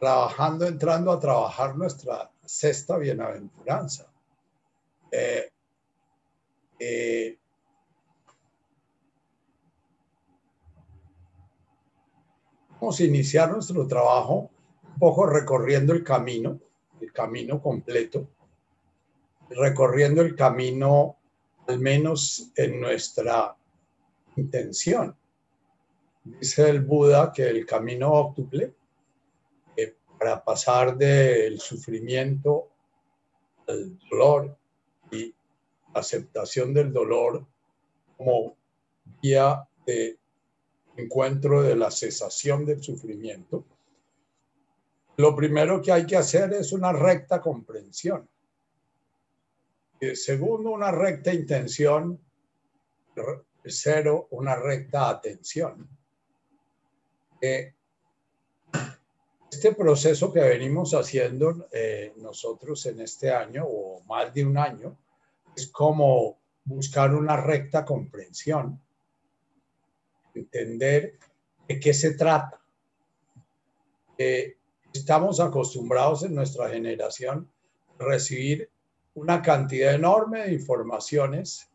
trabajando, entrando a trabajar nuestra sexta bienaventuranza. Eh, eh, vamos a iniciar nuestro trabajo un poco recorriendo el camino, el camino completo, recorriendo el camino al menos en nuestra intención. Dice el Buda que el camino óctuple para pasar del sufrimiento al dolor y aceptación del dolor como vía de encuentro de la cesación del sufrimiento, lo primero que hay que hacer es una recta comprensión. Segundo, una recta intención. Tercero, una recta atención. Este proceso que venimos haciendo eh, nosotros en este año o más de un año es como buscar una recta comprensión, entender de qué se trata. estamos acostumbrados en nuestra generación a recibir una cantidad enorme de informaciones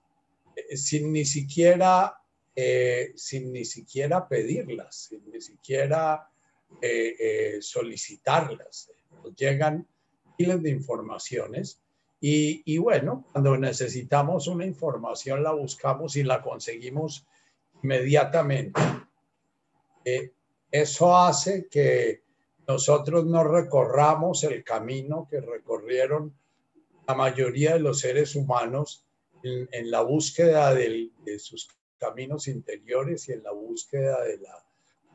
eh, sin ni siquiera, eh, sin ni siquiera pedirlas, sin ni siquiera eh, solicitarlas. Nos llegan miles de informaciones y, y, bueno, cuando necesitamos una información la buscamos y la conseguimos inmediatamente. eso hace que nosotros no recorramos el camino que recorrieron la mayoría de los seres humanos en, la búsqueda de sus caminos interiores y en la búsqueda de la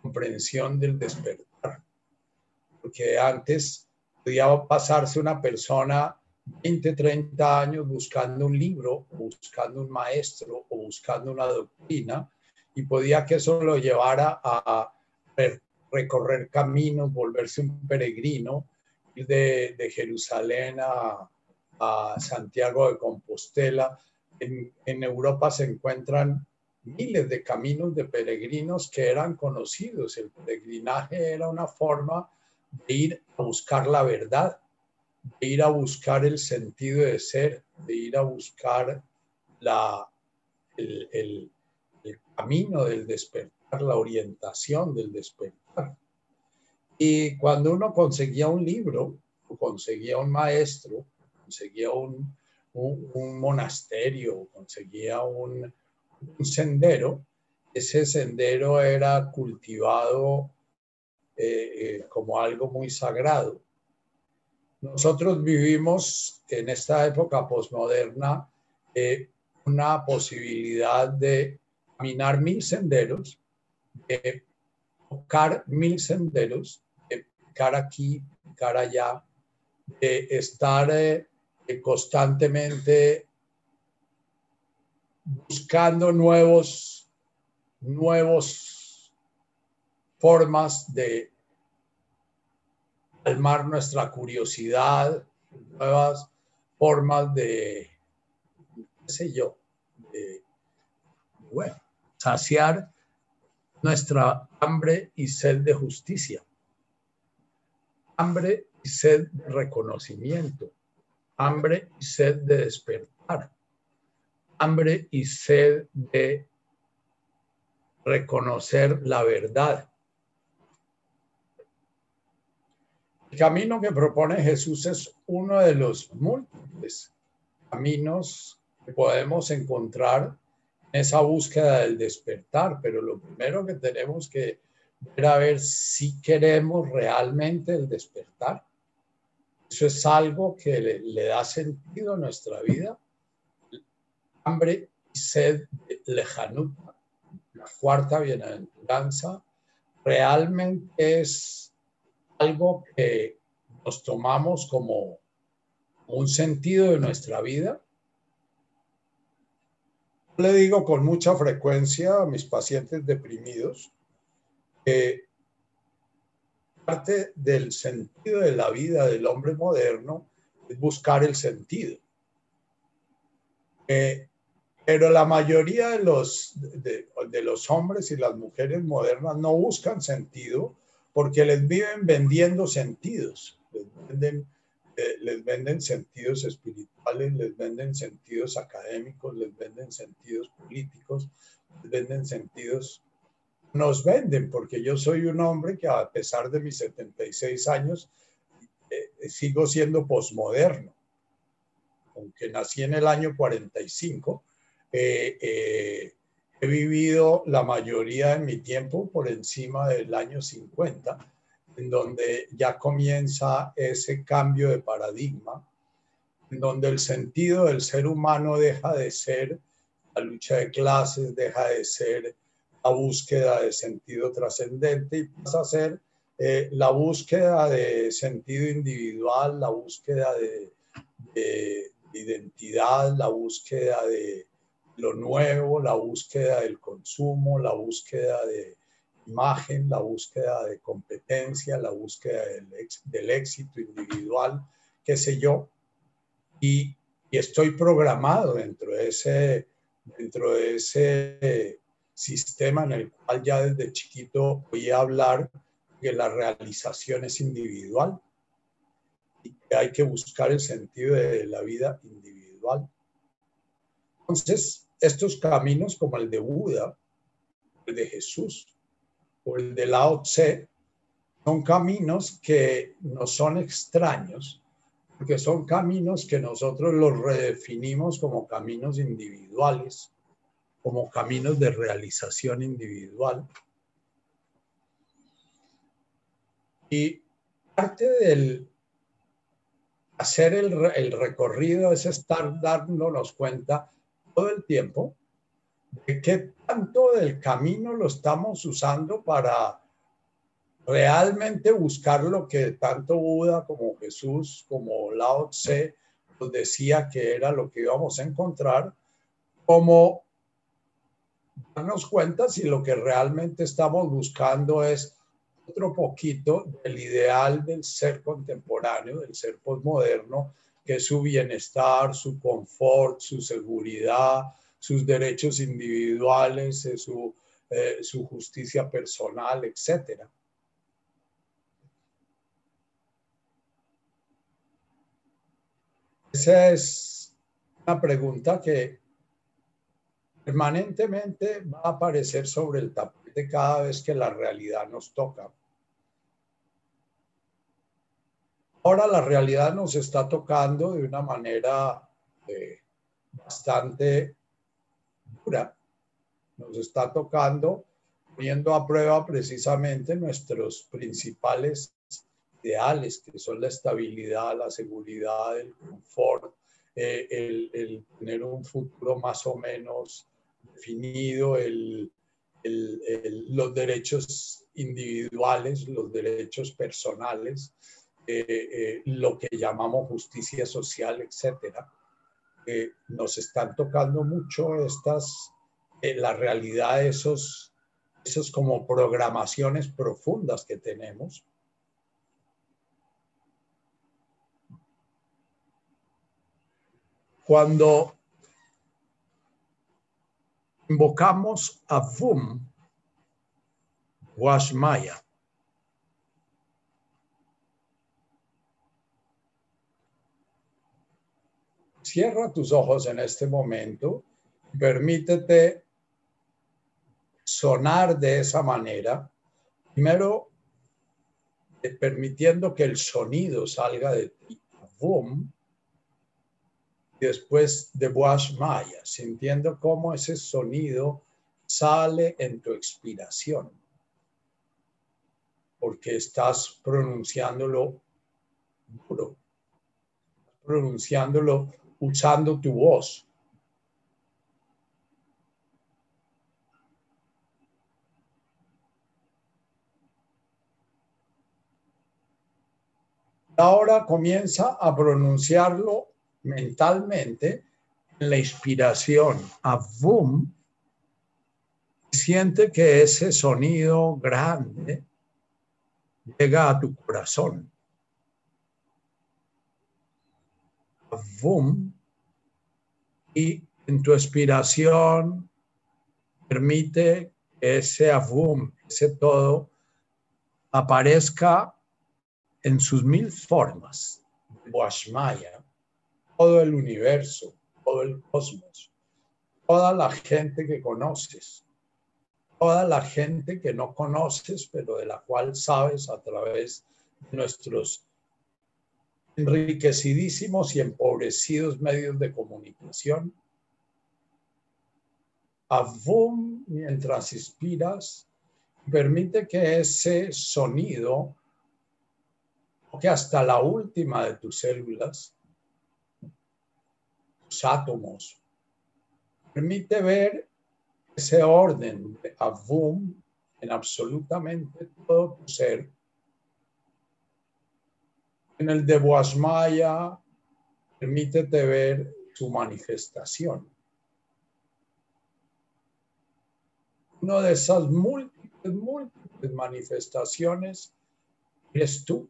comprensión del despertar. Porque antes podía pasarse una persona 20, 30 años buscando un libro, buscando un maestro o buscando una doctrina y podía que eso lo llevara a recorrer caminos, volverse un peregrino, ir de, de Jerusalén a, a Santiago de Compostela. En, Europa se encuentran miles de caminos de peregrinos que eran conocidos. El peregrinaje era una forma de ir a buscar la verdad, de ir a buscar el sentido de ser, de ir a buscar la, el, el, el camino del despertar, la orientación del despertar. Y cuando uno conseguía un libro o conseguía un maestro, conseguía un, un, monasterio, conseguía un, un, sendero, ese sendero era cultivado eh, eh, como algo muy sagrado. Nosotros vivimos en esta época posmoderna eh, una posibilidad de caminar mil senderos, de tocar mil senderos, de picar aquí, picar allá, de estar constantemente buscando nuevos, nuevos formas de calmar nuestra curiosidad, nuevas formas de, qué sé yo, de, bueno, saciar nuestra hambre y sed de justicia, hambre y sed de reconocimiento, hambre y sed de despertar, hambre y sed de reconocer la verdad. El camino que propone Jesús es uno de los múltiples caminos que podemos encontrar en esa búsqueda del despertar, pero lo primero que tenemos que ver a ver si queremos realmente el despertar. Eso es algo que le, da sentido a nuestra vida. Hambre y sed de lejanuta, la cuarta bienaventuranza, realmente es algo que nos tomamos como un sentido de nuestra vida. Le digo con mucha frecuencia a mis pacientes deprimidos que parte del sentido de la vida del hombre moderno es buscar el sentido. Eh, pero la mayoría de los, de, los hombres y las mujeres modernas no buscan sentido, porque les viven vendiendo sentidos, les venden, eh, les venden sentidos espirituales, les venden sentidos académicos, les venden sentidos políticos, les venden sentidos nos venden, porque yo soy un hombre que a pesar de mis 76 años eh, sigo siendo posmoderno. Aunque nací en el año 45, eh, eh, he vivido la mayoría de mi tiempo por encima del año 50, en donde ya comienza ese cambio de paradigma, en donde el sentido del ser humano deja de ser la lucha de clases, deja de ser la búsqueda de sentido trascendente y pasa a ser eh, la búsqueda de sentido individual, la búsqueda de, identidad, la búsqueda de lo nuevo, la búsqueda del consumo, la búsqueda de imagen, la búsqueda de competencia, la búsqueda del, del éxito individual, qué sé yo. Y, y, estoy programado dentro de ese, dentro de ese sistema en el cual ya desde chiquito voy a hablar que la realización es individual y que hay que buscar el sentido de la vida individual. Entonces, estos caminos como el de Buda, el de Jesús o el de Lao Tse, son caminos que no son extraños, porque son caminos que nosotros los redefinimos como caminos individuales como caminos de realización individual. Y parte del hacer el, recorrido es estar dándonos cuenta todo el tiempo de qué tanto del camino lo estamos usando para realmente buscar lo que tanto Buda como Jesús, como Lao Tse nos decía que era lo que íbamos a encontrar, como darnos cuenta si lo que realmente estamos buscando es otro poquito del ideal del ser contemporáneo, del ser postmoderno, que su bienestar, su confort, su seguridad, sus derechos individuales, eh, su, eh, su justicia personal, etc. Esa es una pregunta que permanentemente va a aparecer sobre el tapete cada vez que la realidad nos toca. Ahora la realidad nos está tocando de una manera eh, bastante dura. Nos está tocando poniendo a prueba precisamente nuestros principales ideales, que son la estabilidad, la seguridad, el confort, eh, el, tener un futuro más o menos definido, los derechos individuales, los derechos personales, eh, eh, lo que llamamos justicia social, etcétera. nos están tocando mucho estas, la realidad de esos, esos como programaciones profundas que tenemos Cuando invocamos a Vum, Washmaya, cierra tus ojos en este momento, permítete sonar de esa manera, primero eh, permitiendo que el sonido salga de ti, Vum, después de Boas Maya, sintiendo cómo ese sonido sale en tu expiración, porque estás pronunciándolo duro, pronunciándolo usando tu voz. Ahora comienza a pronunciarlo mentalmente en la inspiración a boom, siente que ese sonido grande llega a tu corazón. A y en tu expiración permite que ese boom, ese todo, aparezca en sus mil formas, Boashmaya, todo el universo, todo el cosmos, toda la gente que conoces, toda la gente que no conoces, pero de la cual sabes a través de nuestros enriquecidísimos y empobrecidos medios de comunicación. Avum, mientras inspiras, permite que ese sonido que hasta la última de tus células, tus átomos, permite ver ese orden de Avum en absolutamente todo tu ser. En el de Boasmaya, permítete ver su manifestación. Una de esas múltiples, múltiples manifestaciones eres tú.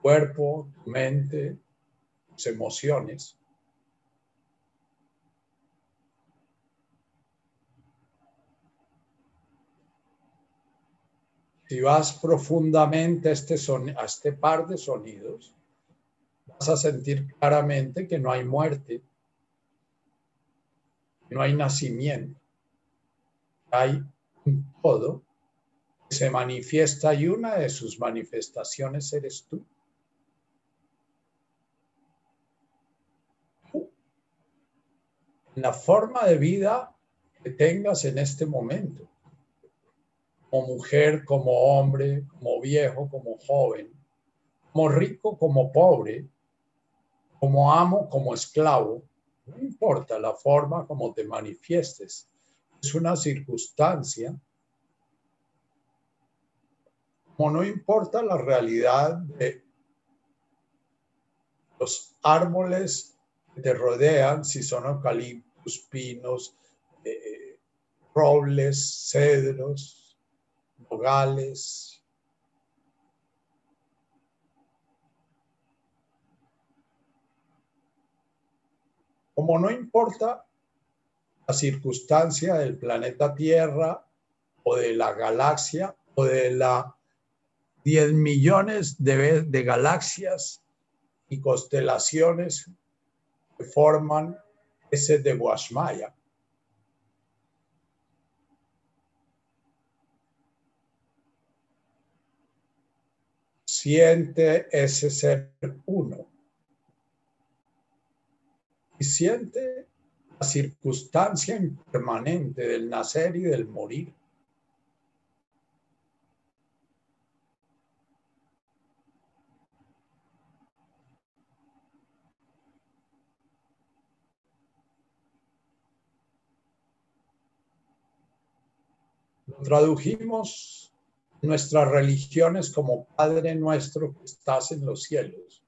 cuerpo, tu mente, tus emociones. Si vas profundamente a este, a este par de sonidos, vas a sentir claramente que no hay muerte, no hay nacimiento, hay un todo que se manifiesta y una de sus manifestaciones eres tú. la forma de vida que tengas en este momento, como mujer, como hombre, como viejo, como joven, como rico, como pobre, como amo, como esclavo, no importa la forma como te manifiestes, es una circunstancia, como no importa la realidad de los árboles que te rodean, si son eucaliptos, pinos, eh, robles, cedros, Como no importa la circunstancia del planeta Tierra o de la galaxia o de la 10 millones de, de galaxias y constelaciones forman ese de Guasmaya. Siente ese ser uno. Y siente la circunstancia impermanente del nacer y del morir. tradujimos nuestras religiones como Padre nuestro que estás en los cielos.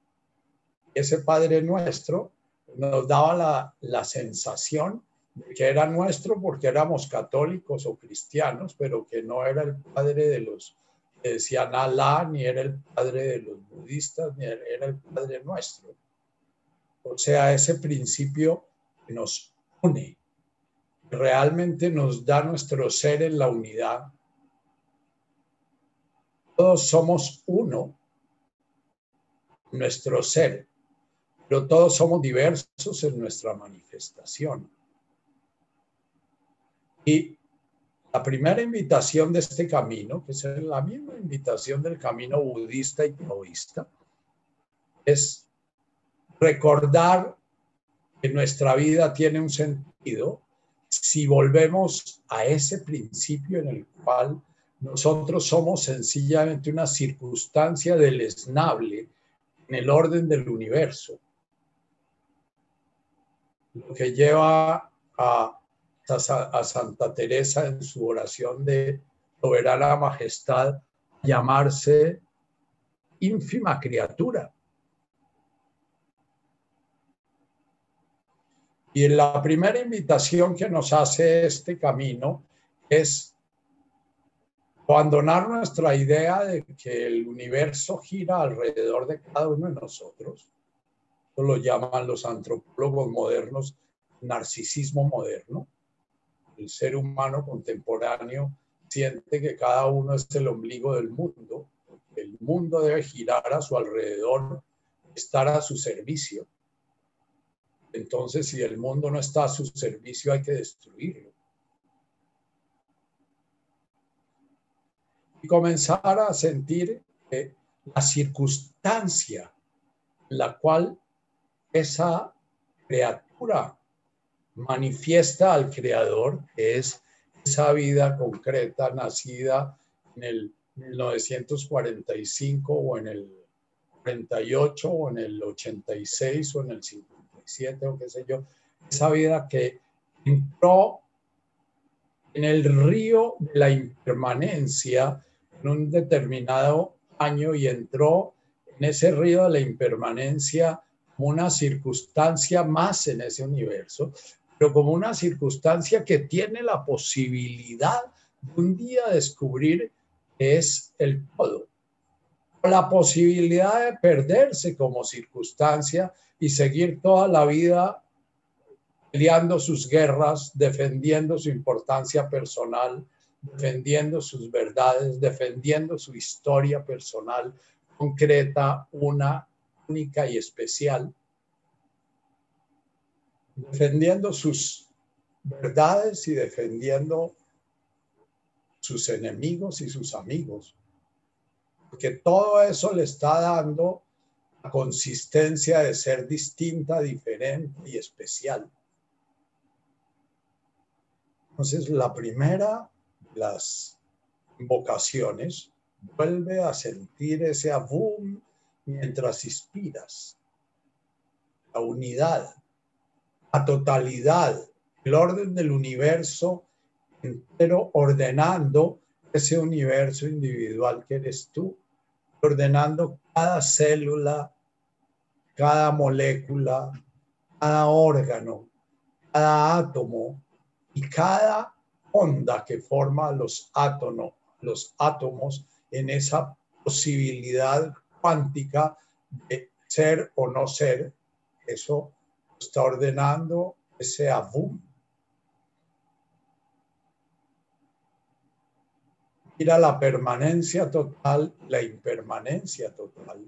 Ese Padre nuestro nos daba la, la sensación de que era nuestro porque éramos católicos o cristianos, pero que no era el Padre de los que decían Alá, ni era el Padre de los budistas, ni era el Padre nuestro. O sea, ese principio nos une realmente nos da nuestro ser en la unidad. Todos somos uno, nuestro ser, pero todos somos diversos en nuestra manifestación. Y la primera invitación de este camino, que es la misma invitación del camino budista y taoísta, es recordar que nuestra vida tiene un sentido si volvemos a ese principio en el cual nosotros somos sencillamente una circunstancia deleznable en el orden del universo, lo que lleva a, a, Santa Teresa en su oración de soberana majestad llamarse ínfima criatura. Y la primera invitación que nos hace este camino es abandonar nuestra idea de que el universo gira alrededor de cada uno de nosotros. Lo llaman los antropólogos modernos narcisismo moderno. El ser humano contemporáneo siente que cada uno es el ombligo del mundo. El mundo debe girar a su alrededor, estar a su servicio. Entonces, si el mundo no está a su servicio, hay que destruirlo. Y comenzar a sentir que la circunstancia en la cual esa criatura manifiesta al Creador, que es esa vida concreta nacida en el 1945 o en el 48 o en el 86 o en el 57 o qué sé yo, esa vida que entró en el río de la impermanencia en un determinado año y entró en ese río de la impermanencia una circunstancia más en ese universo, pero como una circunstancia que tiene la posibilidad de un día descubrir que es el todo. La posibilidad de perderse como circunstancia y seguir toda la vida peleando sus guerras, defendiendo su importancia personal, defendiendo sus verdades, defendiendo su historia personal concreta, una única y especial, defendiendo sus verdades y defendiendo sus enemigos y sus amigos. Porque todo eso le está dando la consistencia de ser distinta, diferente y especial. Entonces, la primera las vocaciones, vuelve a sentir ese abum mientras inspiras. La unidad, la totalidad, el orden del universo entero ordenando ese universo individual que eres tú, ordenando cada célula, cada molécula, cada órgano, cada átomo y cada onda que forma los átomos, los átomos en esa posibilidad cuántica de ser o no ser. Eso está ordenando ese abum. Mira la permanencia total, la impermanencia total.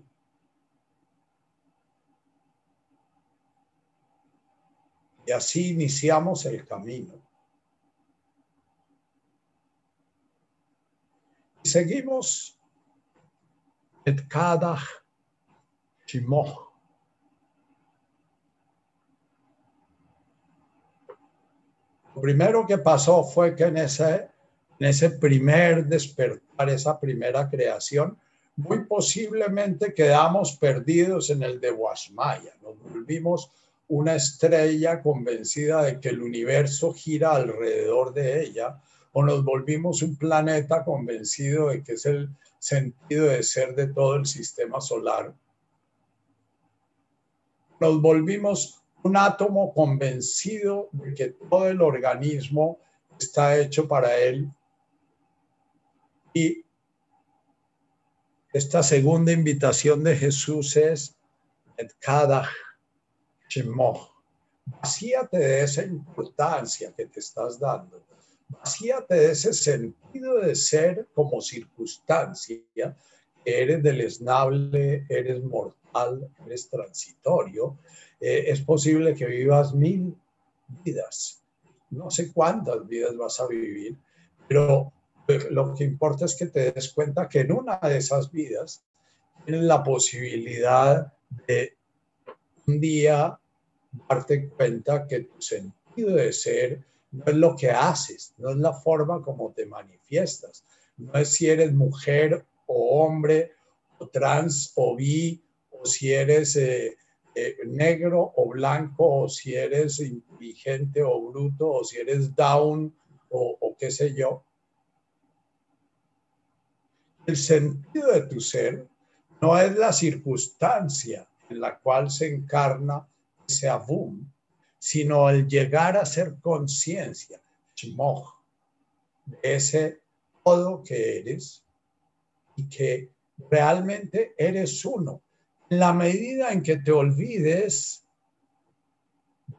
Y así iniciamos el camino. Seguimos et cada Shimoh. Lo primero que pasó fue que en ese, en ese primer despertar, esa primera creación, muy posiblemente quedamos perdidos en el de Guasmaya. Nos volvimos una estrella convencida de que el universo gira alrededor de ella, o nos volvimos un planeta convencido de que es el sentido de ser de todo el sistema solar. Nos volvimos un átomo convencido de que todo el organismo está hecho para él. Y esta segunda invitación de Jesús es cada Vacíate de esa importancia que te estás dando vacíate de ese sentido de ser como circunstancia, eres deleznable, eres mortal, eres transitorio. Eh, es posible que vivas mil vidas, no sé cuántas vidas vas a vivir, pero pues, lo que importa es que te des cuenta que en una de esas vidas tienes la posibilidad de un día darte cuenta que tu sentido de ser no es lo que haces, no es la forma como te manifiestas, no es si eres mujer o hombre o trans o bi o si eres eh, eh, negro o blanco o si eres inteligente o bruto o si eres down o, o qué sé yo. El sentido de tu ser no es la circunstancia en la cual se encarna ese abum, sino el llegar a ser conciencia, de ese todo que eres y que realmente eres uno. En la medida en que te olvides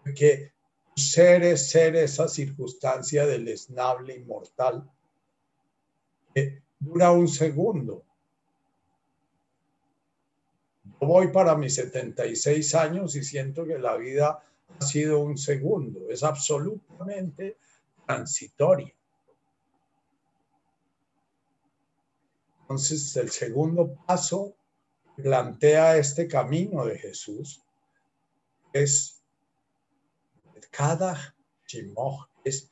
de que ser es ser esa circunstancia del esnable inmortal, que dura un segundo. Voy para mis 76 años y siento que la vida ha sido un segundo. Es absolutamente transitoria. Entonces, el segundo paso plantea este camino de Jesús es cada es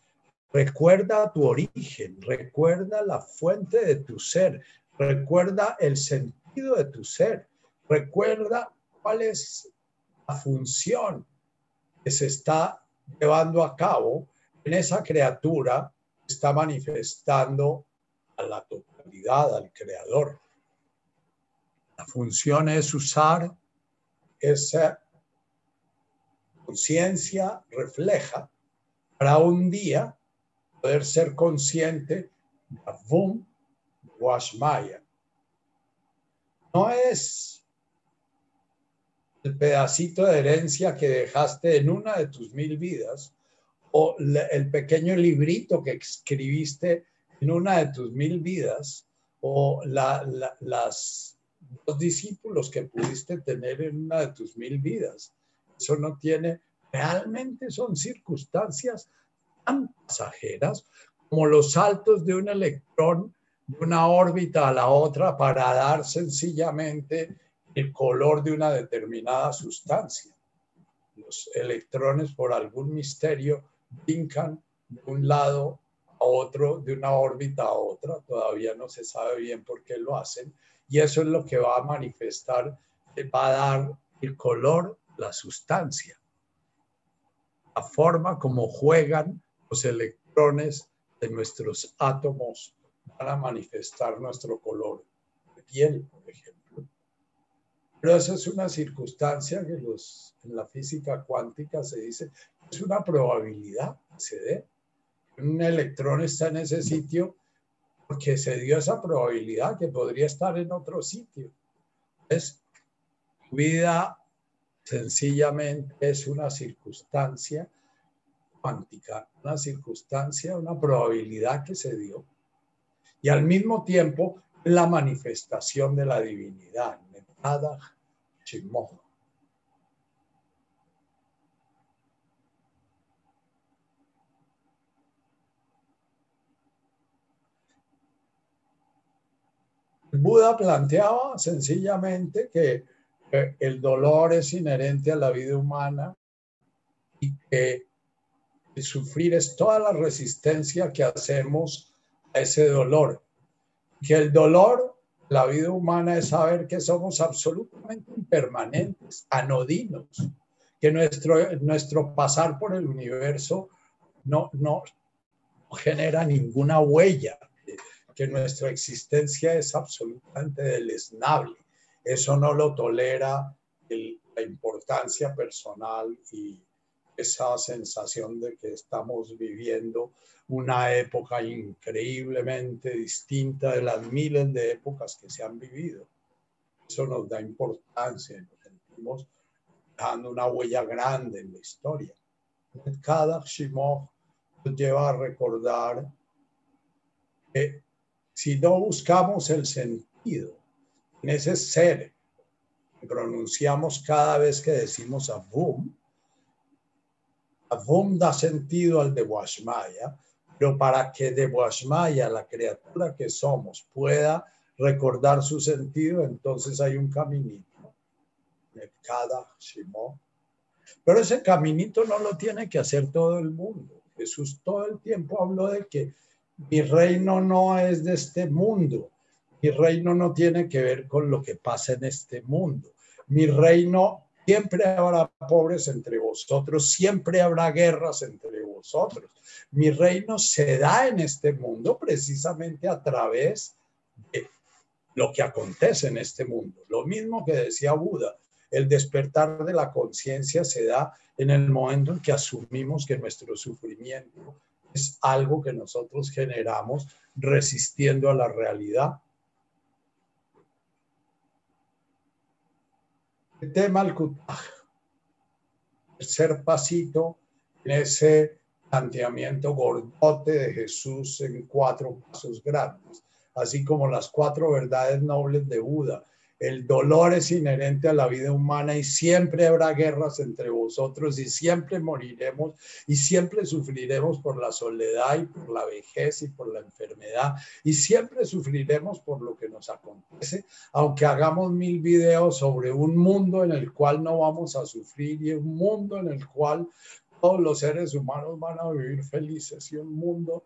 recuerda tu origen, recuerda la fuente de tu ser, recuerda el sentido de tu ser, recuerda cuál es la función se está llevando a cabo en esa criatura está manifestando a la totalidad, al creador. La función es usar esa conciencia refleja para un día poder ser consciente de Avum Washmaya. No es el pedacito de herencia que dejaste en una de tus mil vidas o el pequeño librito que escribiste en una de tus mil vidas o la, las dos discípulos que pudiste tener en una de tus mil vidas. Eso no tiene, realmente son circunstancias tan pasajeras como los saltos de un electrón de una órbita a la otra para dar sencillamente el color de una determinada sustancia. Los electrones por algún misterio brincan de un lado a otro, de una órbita a otra, todavía no se sabe bien por qué lo hacen, y eso es lo que va a manifestar, va a dar el color, la sustancia, la forma como juegan los electrones de nuestros átomos para manifestar nuestro color piel, por ejemplo. Pero esa es una circunstancia que los, en la física cuántica se dice, es una probabilidad que se dé. Un electrón está en ese sitio porque se dio esa probabilidad que podría estar en otro sitio. Es vida sencillamente es una circunstancia cuántica, una circunstancia, una probabilidad que se dio. Y al mismo tiempo la manifestación de la divinidad. Nada Buda planteaba sencillamente que el dolor es inherente a la vida humana y que el sufrir es toda la resistencia que hacemos a ese dolor. Que el dolor, la vida humana es saber que somos absolutamente impermanentes, anodinos, que nuestro, nuestro pasar por el universo no, no genera ninguna huella, que nuestra existencia es absolutamente deleznable. Eso no lo tolera la importancia personal y esa sensación de que estamos viviendo una época increíblemente distinta de las miles de épocas que se han vivido. Eso nos da importancia nos sentimos dando una huella grande en la historia. Cada Shimoh nos lleva a recordar que si no buscamos el sentido en ese ser que pronunciamos cada vez que decimos Avum, Avum da sentido al de Washmaya, pero para que de Washmaya, la criatura que somos, pueda recordar su sentido, entonces hay un caminito. Cada Pero ese caminito no lo tiene que hacer todo el mundo. Jesús todo el tiempo habló de que mi reino no es de este mundo. Mi reino no tiene que ver con lo que pasa en este mundo. Mi reino siempre habrá pobres entre vosotros, siempre habrá guerras entre vosotros. Mi reino se da en este mundo precisamente a través de lo que acontece en este mundo. Lo mismo que decía Buda, el despertar de la conciencia se da en el momento en que asumimos que nuestro sufrimiento es algo que nosotros generamos resistiendo a la realidad. Tema al tercer pasito en ese planteamiento gordote de Jesús en cuatro pasos grandes. así como las cuatro verdades nobles de Buda. El dolor es inherente a la vida humana y siempre habrá guerras entre vosotros y siempre moriremos y siempre sufriremos por la soledad y por la vejez y por la enfermedad y siempre sufriremos por lo que nos acontece, aunque hagamos mil videos sobre un mundo en el cual no vamos a sufrir y un mundo en el cual todos los seres humanos van a vivir felices y un mundo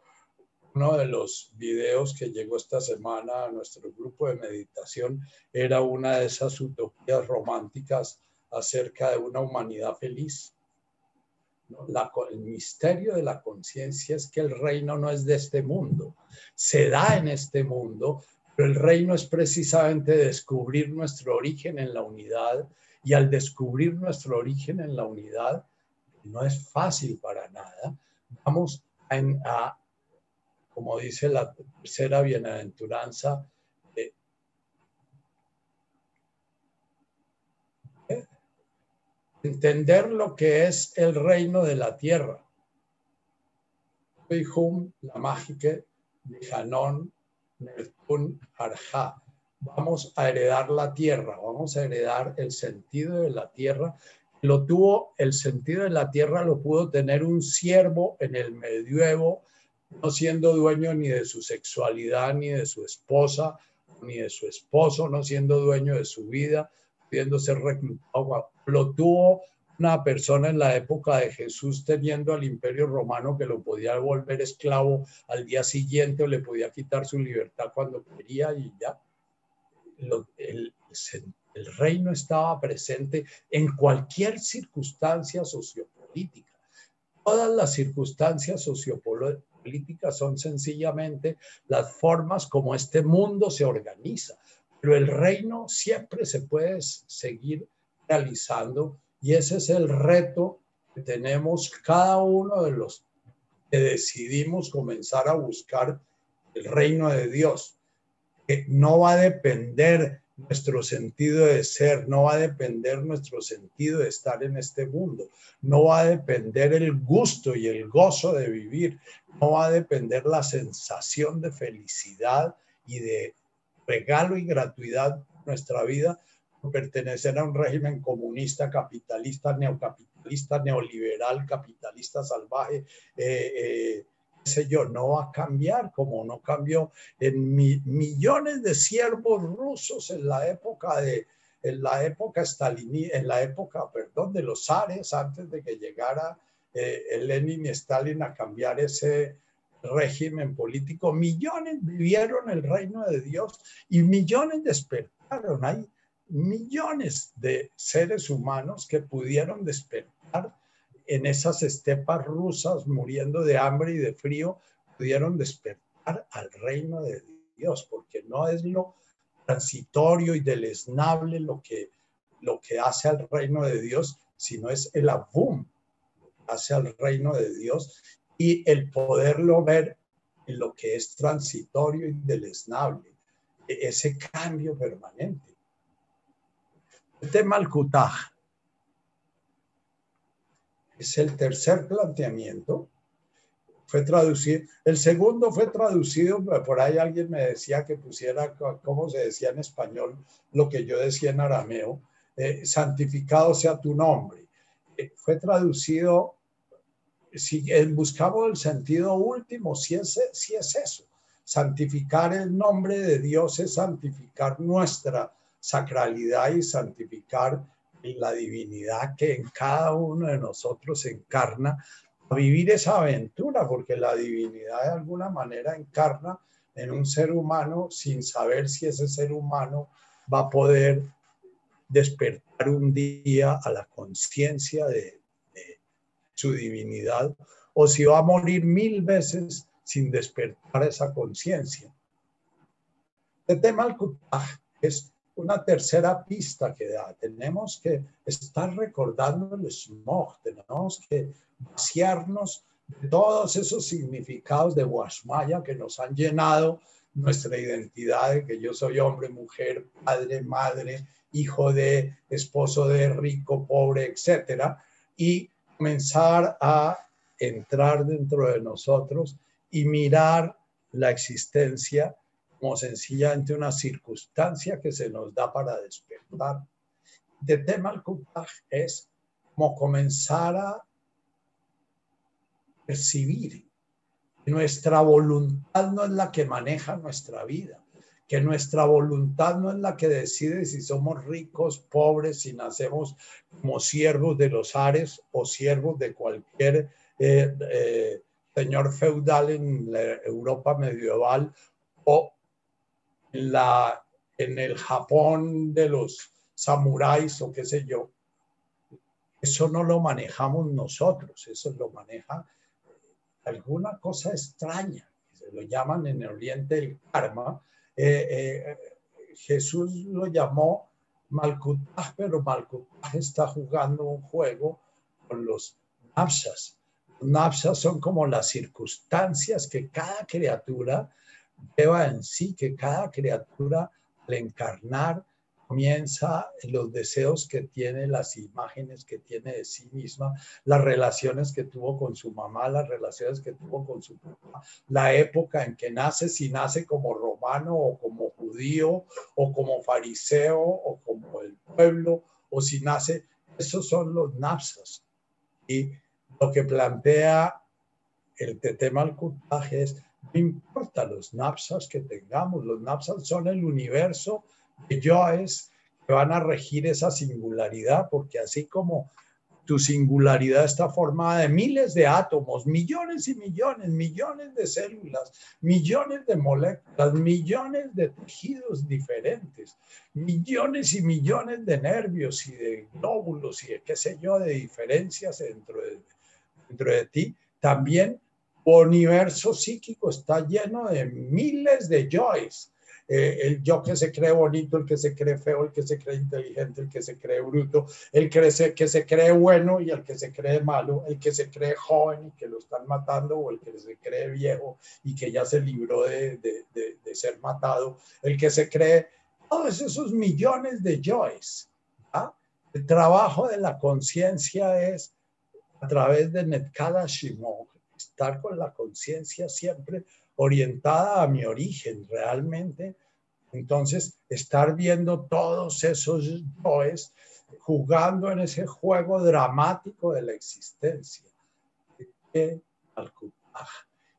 uno de los videos que llegó esta semana a nuestro grupo de meditación era una de esas utopías románticas acerca de una humanidad feliz. el misterio de la conciencia es que el reino no es de este mundo, se da en este mundo, pero el reino es precisamente descubrir nuestro origen en la unidad y al descubrir nuestro origen en la unidad, no es fácil para nada, vamos a, como dice la tercera bienaventuranza, eh, entender lo que es el reino de la tierra. la mágica de Arja. Vamos a heredar la tierra, vamos a heredar el sentido de la tierra. Lo tuvo, el sentido de la tierra lo pudo tener un siervo en el medioevo no siendo dueño ni de su sexualidad, ni de su esposa, ni de su esposo, no siendo dueño de su vida, pudiendo ser reclutado. Lo tuvo una persona en la época de Jesús teniendo al imperio romano que lo podía volver esclavo al día siguiente o le podía quitar su libertad cuando quería y ya. el, el reino estaba presente en cualquier circunstancia sociopolítica. Todas las circunstancias sociopolíticas son sencillamente las formas como este mundo se organiza. Pero el reino siempre se puede seguir realizando y ese es el reto que tenemos cada uno de los que decidimos comenzar a buscar el reino de Dios, que no va a depender nuestro sentido de ser, no va a depender nuestro sentido de estar en este mundo, no va a depender el gusto y el gozo de vivir, no va a depender la sensación de felicidad y de regalo y gratuidad nuestra vida por pertenecer a un régimen comunista, capitalista, neocapitalista, neoliberal, capitalista salvaje, eh, eh, sé yo, no va a cambiar como no cambió en millones de siervos rusos en la época de en la época Stalin, en la época, perdón, de los zares antes de que llegara eh, Lenin y Stalin a cambiar ese régimen político. Millones vivieron el reino de Dios y millones despertaron. Hay millones de seres humanos que pudieron despertar en esas estepas rusas muriendo de hambre y de frío, pudieron despertar al reino de Dios, porque no es lo transitorio y deleznable lo que, lo que hace al reino de Dios, sino es el abum hace al reino de Dios y el poderlo ver en lo que es transitorio y deleznable, e-, ese cambio permanente. El tema al es el tercer planteamiento. Fue traducido. El segundo fue traducido, por ahí alguien me decía que pusiera cómo se decía en español lo que yo decía en arameo, eh, santificado sea tu nombre. Eh, fue traducido, si buscamos el sentido último, si es, si es eso. Santificar el nombre de Dios es santificar nuestra sacralidad y santificar la divinidad que en cada uno de nosotros encarna, a vivir esa aventura, porque la divinidad de alguna manera encarna en un ser humano sin saber si ese ser humano va a poder despertar un día a la conciencia de, su divinidad o si va a morir mil veces sin despertar esa conciencia. El tema es una tercera pista que da. Tenemos que estar recordando el smog, tenemos que vaciarnos de todos esos significados de Guasmaya que nos han llenado nuestra identidad de que yo soy hombre, mujer, padre, madre, hijo de, esposo de, rico, pobre, etcétera, y comenzar a entrar dentro de nosotros y mirar la existencia como sencillamente una circunstancia que se nos da para despertar. De tema al es como comenzar a percibir que nuestra voluntad no es la que maneja nuestra vida, que nuestra voluntad no es la que decide si somos ricos, pobres, si nacemos como siervos de los ares o siervos de cualquier eh, eh, señor feudal en la Europa medieval o en, el Japón de los samuráis o qué sé yo. Eso no lo manejamos nosotros, eso lo maneja alguna cosa extraña, se lo llaman en el Oriente el karma. Eh, eh, Jesús lo llamó Malkutaj, pero Malkutaj está jugando un juego con los napsas. Napsas son como las circunstancias que cada criatura lleva en sí, que cada criatura al encarnar comienza los deseos que tiene, las imágenes que tiene de sí misma, las relaciones que tuvo con su mamá, las relaciones que tuvo con su papá, la época en que nace, si nace como romano o como judío o como fariseo o como el pueblo o si nace, esos son los napsas. Y lo que plantea el tema al es, no importa los napsas que tengamos, los napsas son el universo yo es que van a regir esa singularidad, porque así como tu singularidad está formada de miles de átomos, millones y millones, millones de células, millones de moléculas, millones de tejidos diferentes, millones y millones de nervios y de glóbulos y de qué sé yo, de diferencias dentro de, dentro de ti, también universo psíquico está lleno de miles de yoes eh, el yo que se cree bonito, el que se cree feo, el que se cree inteligente, el que se cree bruto, el que se, que se cree bueno y el que se cree malo, el que se cree joven y que lo están matando o el que se cree viejo y que ya se libró de, de, de, ser matado, el que se cree, todos esos millones de yoes. El trabajo de la conciencia es a través de Netkada Shimon, estar con la conciencia siempre orientada a mi origen realmente. Entonces, estar viendo todos esos yoes jugando en ese juego dramático de la existencia.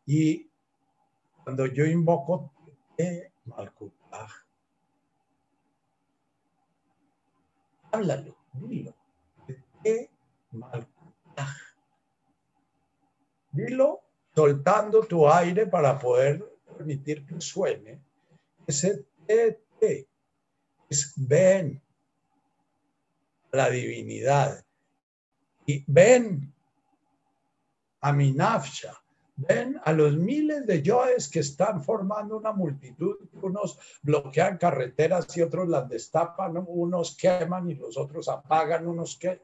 Y cuando yo invoco háblalo, dilo. Dilo soltando tu aire para poder permitir que suene. Ese es ven la divinidad. Y ven a mi ven a los miles de yoes que están formando una multitud, unos bloquean carreteras y otros las destapan, unos queman y los otros apagan, unos que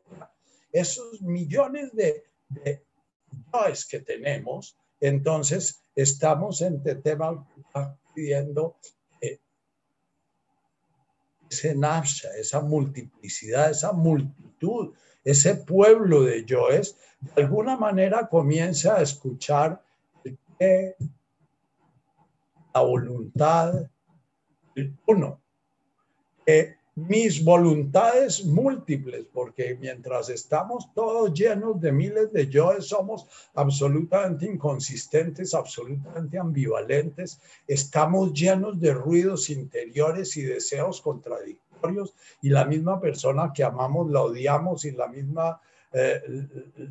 esos millones de, de yoes que tenemos entonces, estamos en tema pidiendo eh, ese nafsha, esa multiplicidad, esa multitud, ese pueblo de yoes, de alguna manera comienza a escuchar la voluntad del uno, mis voluntades múltiples, porque mientras estamos todos llenos de miles de yoes, somos absolutamente inconsistentes, absolutamente ambivalentes, estamos llenos de ruidos interiores y deseos contradictorios, y la misma persona que amamos la odiamos y la misma, eh,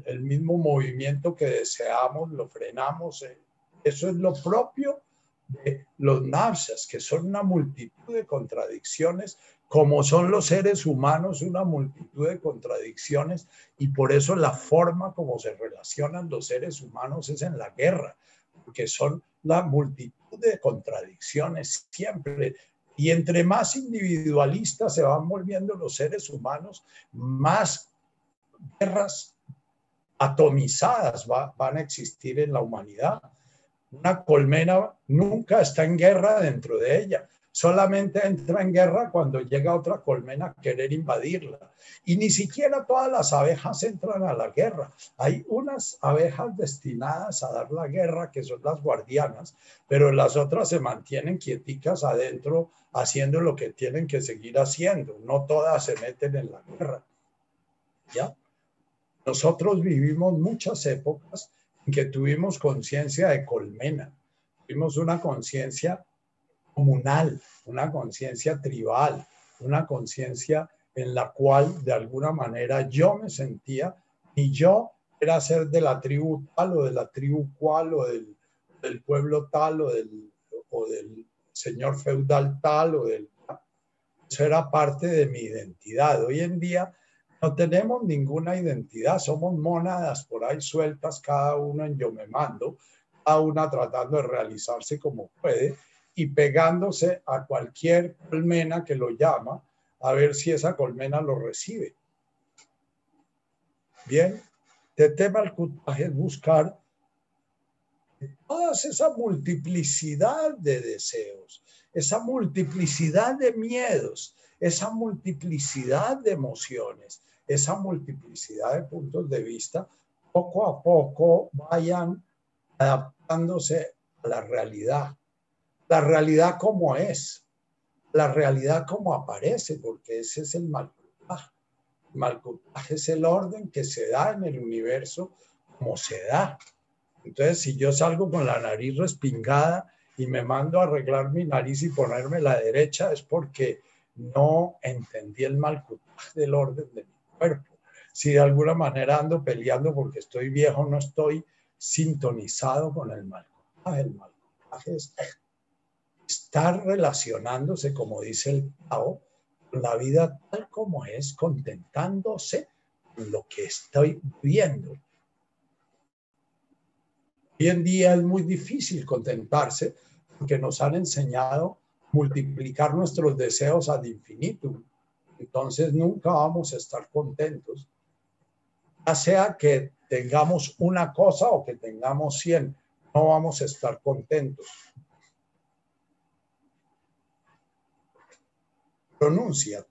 el mismo movimiento que deseamos lo frenamos. Eh. Eso es lo propio de los nafsas, que son una multitud de contradicciones como son los seres humanos, una multitud de contradicciones y por eso la forma como se relacionan los seres humanos es en la guerra, porque son la multitud de contradicciones siempre. Y entre más individualistas se van volviendo los seres humanos, más guerras atomizadas van a existir en la humanidad. Una colmena nunca está en guerra dentro de ella, solamente entra en guerra cuando llega otra colmena a querer invadirla. Y ni siquiera todas las abejas entran a la guerra. Hay unas abejas destinadas a dar la guerra, que son las guardianas, pero las otras se mantienen quieticas adentro haciendo lo que tienen que seguir haciendo. No todas se meten en la guerra. ¿Ya? Nosotros vivimos muchas épocas que tuvimos conciencia de colmena, tuvimos una conciencia comunal, una conciencia tribal, una conciencia en la cual de alguna manera yo me sentía y yo era ser de la tribu tal o de la tribu cual o del, pueblo tal o del, o del señor feudal tal o del... Eso era parte de mi identidad. Hoy en día no tenemos ninguna identidad, somos mónadas por ahí sueltas, cada uno en yo me mando, cada una tratando de realizarse como puede y pegándose a cualquier colmena que lo llama a ver si esa colmena lo recibe. Bien, de tema el es buscar toda esa multiplicidad de deseos, esa multiplicidad de miedos, esa multiplicidad de emociones, esa multiplicidad de puntos de vista, poco a poco vayan adaptándose a la realidad. La realidad como es, la realidad como aparece, porque ese es el malcutaje. El malcutaje es el orden que se da en el universo como se da. Entonces, si yo salgo con la nariz respingada y me mando a arreglar mi nariz y ponerme la derecha, es porque no entendí el malcutaje del orden de Si de alguna manera ando peleando porque estoy viejo, no estoy sintonizado con el malcutaje. El malcutaje es estar relacionándose, como dice el con la vida tal como es, contentándose con lo que estoy viendo. Hoy en día es muy difícil contentarse porque nos han enseñado multiplicar nuestros deseos ad infinitum. Entonces nunca vamos a estar contentos. Ya sea que tengamos una cosa o que tengamos cien, no vamos a estar contentos. pronuncia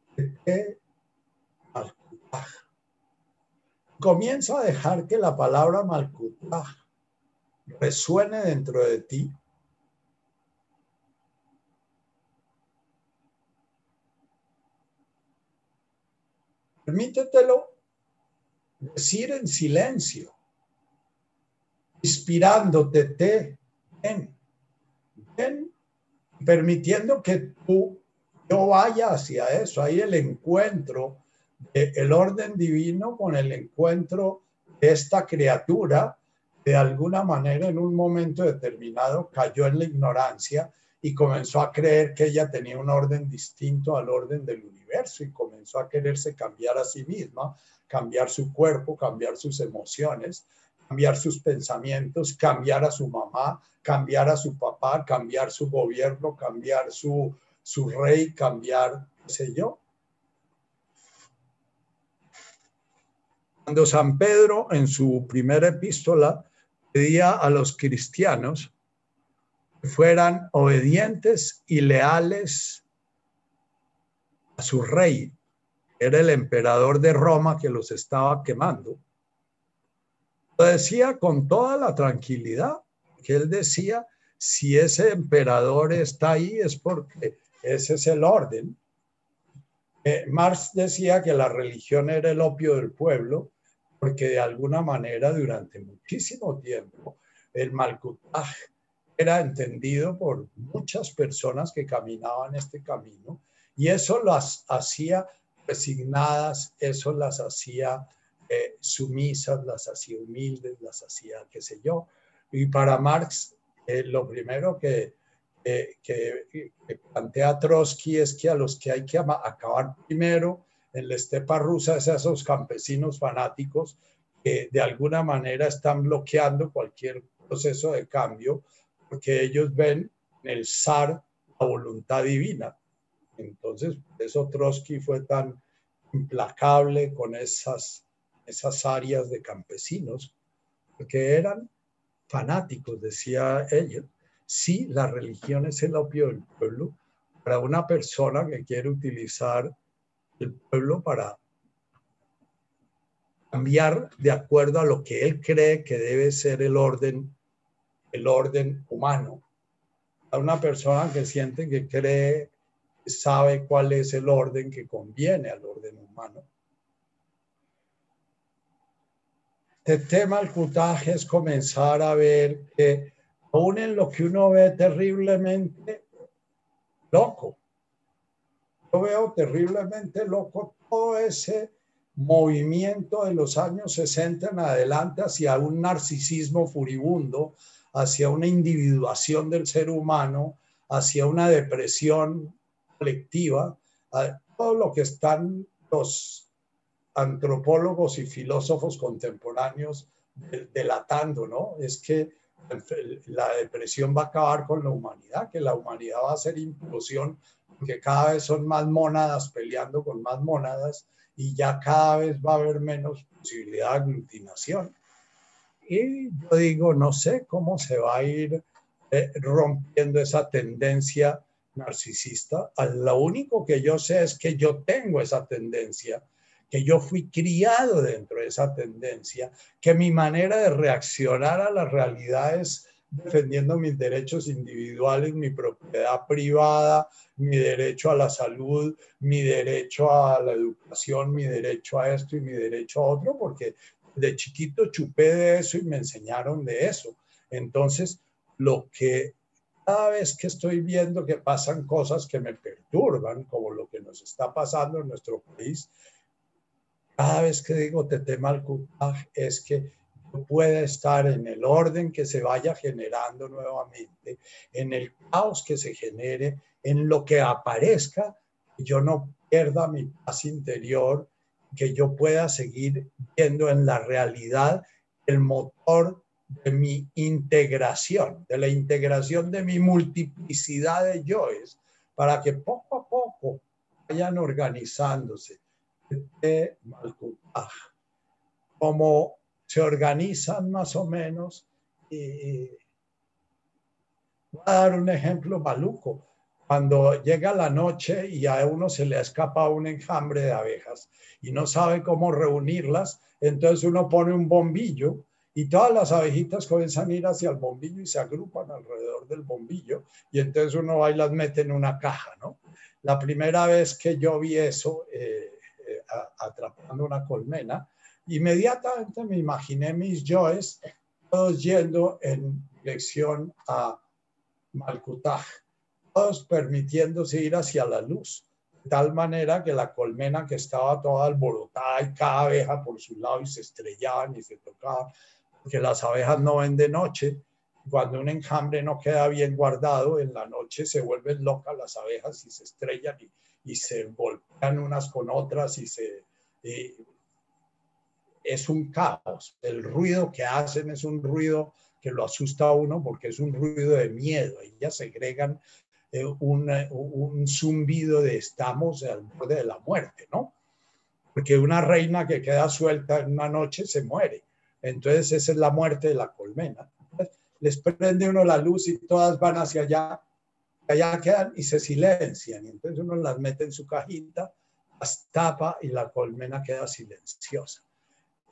Comienza a dejar que la palabra Malkutaj resuene dentro de ti. Permítetelo decir en silencio, inspirándote, te, ven, permitiendo que tú yo vaya hacia eso. Ahí el encuentro del orden divino con el encuentro de esta criatura de alguna manera en un momento determinado cayó en la ignorancia y comenzó a creer que ella tenía un orden distinto al orden del universo y comenzó a quererse cambiar a sí misma, cambiar su cuerpo, cambiar sus emociones, cambiar sus pensamientos, cambiar a su mamá, cambiar a su papá, cambiar su gobierno, cambiar su, su rey cambiar, sé yo. Cuando San Pedro en su primera epístola pedía a los cristianos fueran obedientes y leales a su rey, era el emperador de Roma que los estaba quemando. Lo decía con toda la tranquilidad, que él decía, si ese emperador está ahí es porque ese es el orden. Eh, Marx decía que la religión era el opio del pueblo, porque de alguna manera durante muchísimo tiempo el malcutaj era entendido por muchas personas que caminaban este camino y eso las hacía resignadas, eso las hacía eh, sumisas, las hacía humildes, las hacía qué sé yo. Y para Marx, eh, lo primero que que, plantea Trotsky es que a los que hay que acabar primero en la estepa rusa es a esos campesinos fanáticos que de alguna manera están bloqueando cualquier proceso de cambio porque ellos ven en el zar la voluntad divina. Entonces, por eso Trotsky fue tan implacable con esas, esas áreas de campesinos, porque eran fanáticos, decía ella, Sí, la religión es el opio del pueblo, para una persona que quiere utilizar el pueblo para cambiar de acuerdo a lo que él cree que debe ser el orden, el orden humano. A una persona que siente que cree, sabe cuál es el orden que conviene al orden humano. Este tema del cutaje es comenzar a ver que aún en lo que uno ve terriblemente loco, yo veo terriblemente loco todo ese movimiento de los años 60 en adelante hacia un narcisismo furibundo, hacia una individuación del ser humano, hacia una depresión colectiva, todo lo que están los antropólogos y filósofos contemporáneos delatando, ¿no? Es que la depresión va a acabar con la humanidad, que la humanidad va a ser implosión, porque cada vez son más mónadas peleando con más mónadas y ya cada vez va a haber menos posibilidad de aglutinación. Y yo digo, no sé cómo se va a ir eh, rompiendo esa tendencia narcisista. Lo único que yo sé es que yo tengo esa tendencia, que yo fui criado dentro de esa tendencia, que mi manera de reaccionar a la realidad es defendiendo mis derechos individuales, mi propiedad privada, mi derecho a la salud, mi derecho a la educación, mi derecho a esto y mi derecho a otro, porque de chiquito chupé de eso y me enseñaron de eso. Entonces, lo que cada vez que estoy viendo que pasan cosas que me perturban, como lo que nos está pasando en nuestro país, cada vez que digo Tete Malkutaj es que puede estar en el orden que se vaya generando nuevamente, en el caos que se genere, en lo que aparezca, yo no pierda mi paz interior, que yo pueda seguir viendo en la realidad el motor de mi integración, de la integración de mi multiplicidad de yoes, para que poco a poco vayan organizándose. Como se organizan más o menos. Y voy a dar un ejemplo maluco. Cuando llega la noche y a uno se le escapa un enjambre de abejas y no sabe cómo reunirlas, entonces uno pone un bombillo y todas las abejitas comienzan a ir hacia el bombillo y se agrupan alrededor del bombillo y entonces uno va y las mete en una caja, ¿no? La primera vez que yo vi eso eh, eh, atrapando una colmena, Inmediatamente me imaginé mis joes todos yendo en dirección a Malkutaj, permitiéndose ir hacia la luz, de tal manera que la colmena que estaba toda alborotada y cada abeja por su lado y se estrellaban y se tocaban, porque las abejas no ven de noche. Cuando un enjambre no queda bien guardado, en la noche se vuelven locas las abejas y se estrellan y, se golpean unas con otras y se es un caos. El ruido que hacen es un ruido que lo asusta a uno porque es un ruido de miedo. Ellas segregan eh, un, zumbido de estamos al borde de la muerte, ¿no? Porque una reina que queda suelta en una noche se muere. Entonces esa es la muerte de la colmena. les prende uno la luz y todas van hacia allá, allá quedan y se silencian. Y entonces uno las mete en su cajita, las tapa y la colmena queda silenciosa.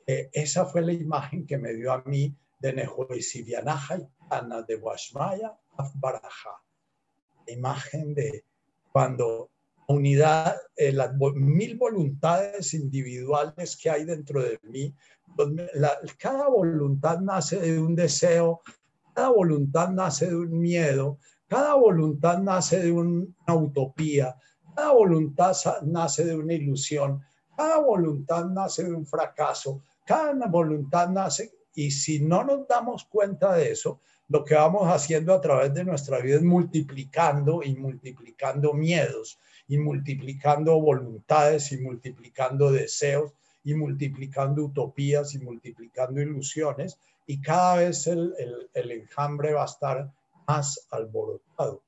Eh, esa fue la imagen que me dio a mí de Nehuesivianaja y Ana de Washmaya Afbaraja. La imagen de cuando unidad, eh, las mil voluntades individuales que hay dentro de mí, cada voluntad nace de un deseo, cada voluntad nace de un miedo, cada voluntad nace de una utopía, cada voluntad nace de una ilusión, cada voluntad nace de un fracaso, cada voluntad nace y si no nos damos cuenta de eso, lo que vamos haciendo a través de nuestra vida es multiplicando y multiplicando miedos y multiplicando voluntades y multiplicando deseos y multiplicando utopías y multiplicando ilusiones y cada vez el, enjambre va a estar más alborotado.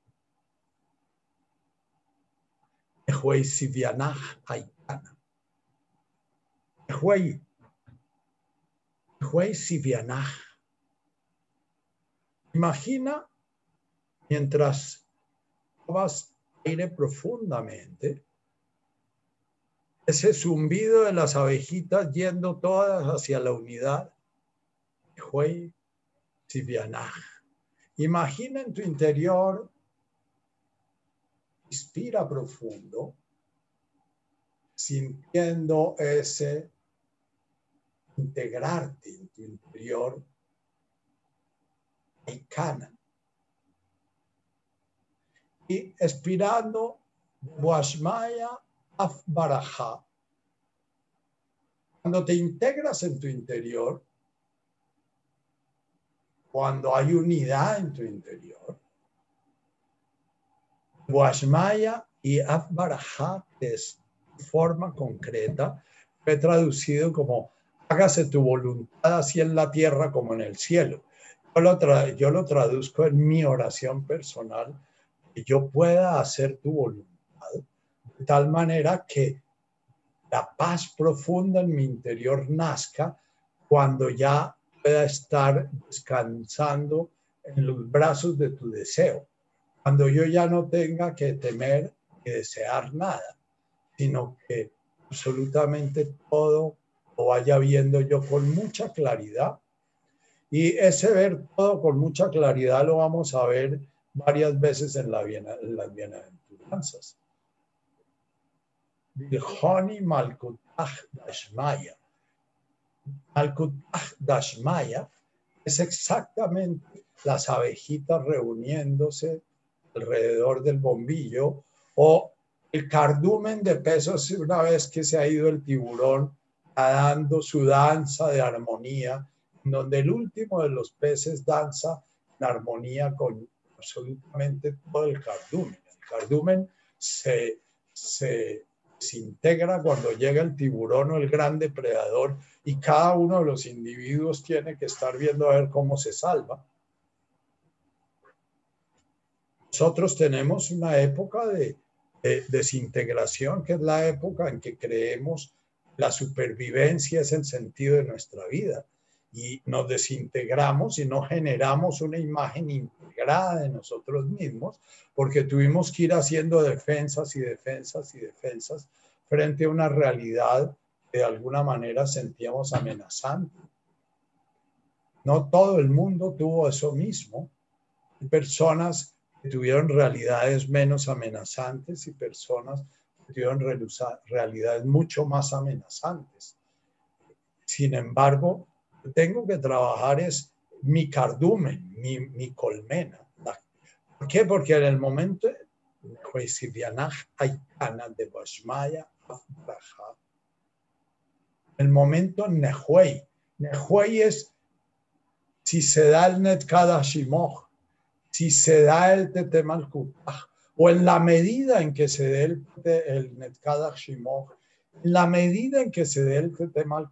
Imagina mientras vas aire profundamente, ese zumbido de las abejitas yendo todas hacia la unidad, Imagina en tu interior, inspira profundo, sintiendo ese integrarte en tu interior, cana y expirando Washmaya Afbaraja. Cuando te integras en tu interior, cuando hay unidad en tu interior, Washmaya y Afbaraja es forma concreta, fue traducido como hágase tu voluntad así en la tierra como en el cielo. Yo lo, traduzco en mi oración personal que yo pueda hacer tu voluntad, de tal manera que la paz profunda en mi interior nazca cuando ya pueda estar descansando en los brazos de tu deseo, cuando yo ya no tenga que temer y desear nada, sino que absolutamente todo lo vaya viendo yo con mucha claridad. Y ese ver todo con mucha claridad lo vamos a ver varias veces en, la en las bienaventuranzas. Bilhoni Malkutach Dashmaya. Malkutach Dashmaya es exactamente las abejitas reuniéndose alrededor del bombillo o el cardumen de pesos una vez que se ha ido el tiburón dando su danza de armonía, donde el último de los peces danza en armonía con absolutamente todo el cardumen. El cardumen se, se, integra cuando llega el tiburón o el gran depredador y cada uno de los individuos tiene que estar viendo a ver cómo se salva. Nosotros tenemos una época de, de desintegración, que es la época en que creemos la supervivencia es el sentido de nuestra vida y nos desintegramos y no generamos una imagen integrada de nosotros mismos porque tuvimos que ir haciendo defensas y defensas y defensas frente a una realidad que de alguna manera sentíamos amenazante. No todo el mundo tuvo eso mismo. Hay personas que tuvieron realidades menos amenazantes y personas que tuvieron realidades mucho más amenazantes. Sin embargo, tengo que trabajar es mi cardumen, mi, mi colmena. ¿Por qué? Porque en el momento el momento Nehuey. Nehuey es si se da el Netkada Shimoch, si se da el Tetemal o en la medida en que se dé el, el Shimoch, en la medida en que se dé el Tetemal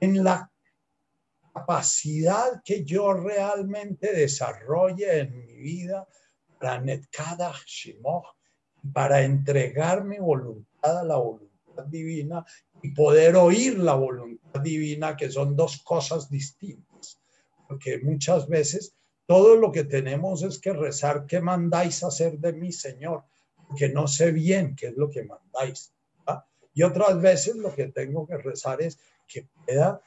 en la capacidad que yo realmente desarrolle en mi vida para Netkada Shimoch, para entregar mi voluntad a la voluntad divina y poder oír la voluntad divina, que son dos cosas distintas. Porque muchas veces todo lo que tenemos es que rezar, ¿qué mandáis hacer de mí, Señor? Porque no sé bien qué es lo que mandáis. Y otras veces lo que tengo que rezar es que pueda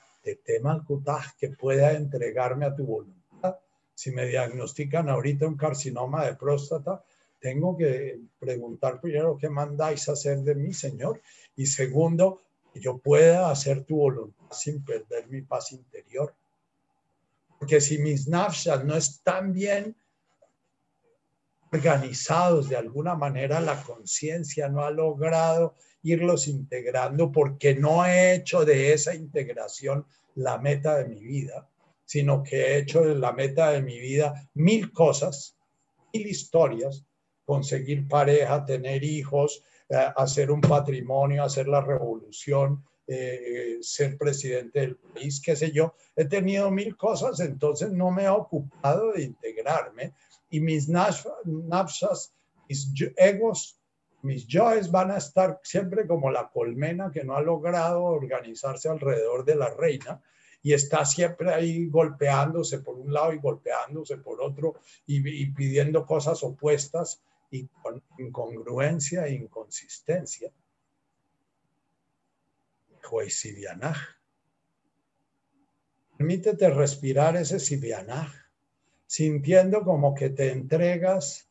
que pueda entregarme a tu voluntad. Si me diagnostican ahorita un carcinoma de próstata, tengo que preguntar primero qué mandáis hacer de mí, Señor, y segundo, que yo pueda hacer tu voluntad sin perder mi paz interior. Porque si mis nafshas no están bien organizados de alguna manera, la conciencia no ha logrado irlos integrando porque no he hecho de esa integración la meta de mi vida, sino que he hecho de la meta de mi vida mil cosas, mil historias, conseguir pareja, tener hijos, eh, hacer un patrimonio, hacer la revolución, eh, ser presidente del país, qué sé yo. He tenido mil cosas, entonces no me he ocupado de integrarme y mis nafshas, mis egos mis joys van a estar siempre como la colmena que no ha logrado organizarse alrededor de la reina y está siempre ahí golpeándose por un lado y golpeándose por otro y, pidiendo cosas opuestas y con incongruencia e inconsistencia. Sibianaj. Permítete respirar ese Sibianaj, sintiendo como que te entregas,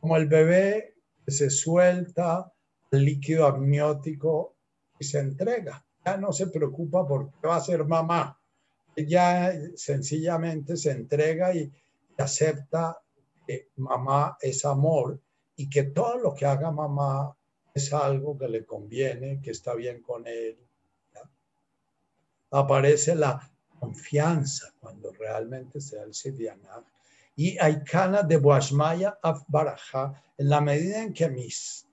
como el bebé se suelta el líquido amniótico y se entrega. Ya no se preocupa por qué va a ser mamá. Ella sencillamente se entrega y acepta que mamá es amor y que todo lo que haga mamá es algo que le conviene, que está bien con él. Aparece la confianza cuando realmente se da el. Y hay cana de Boashmaya af en la medida en que mis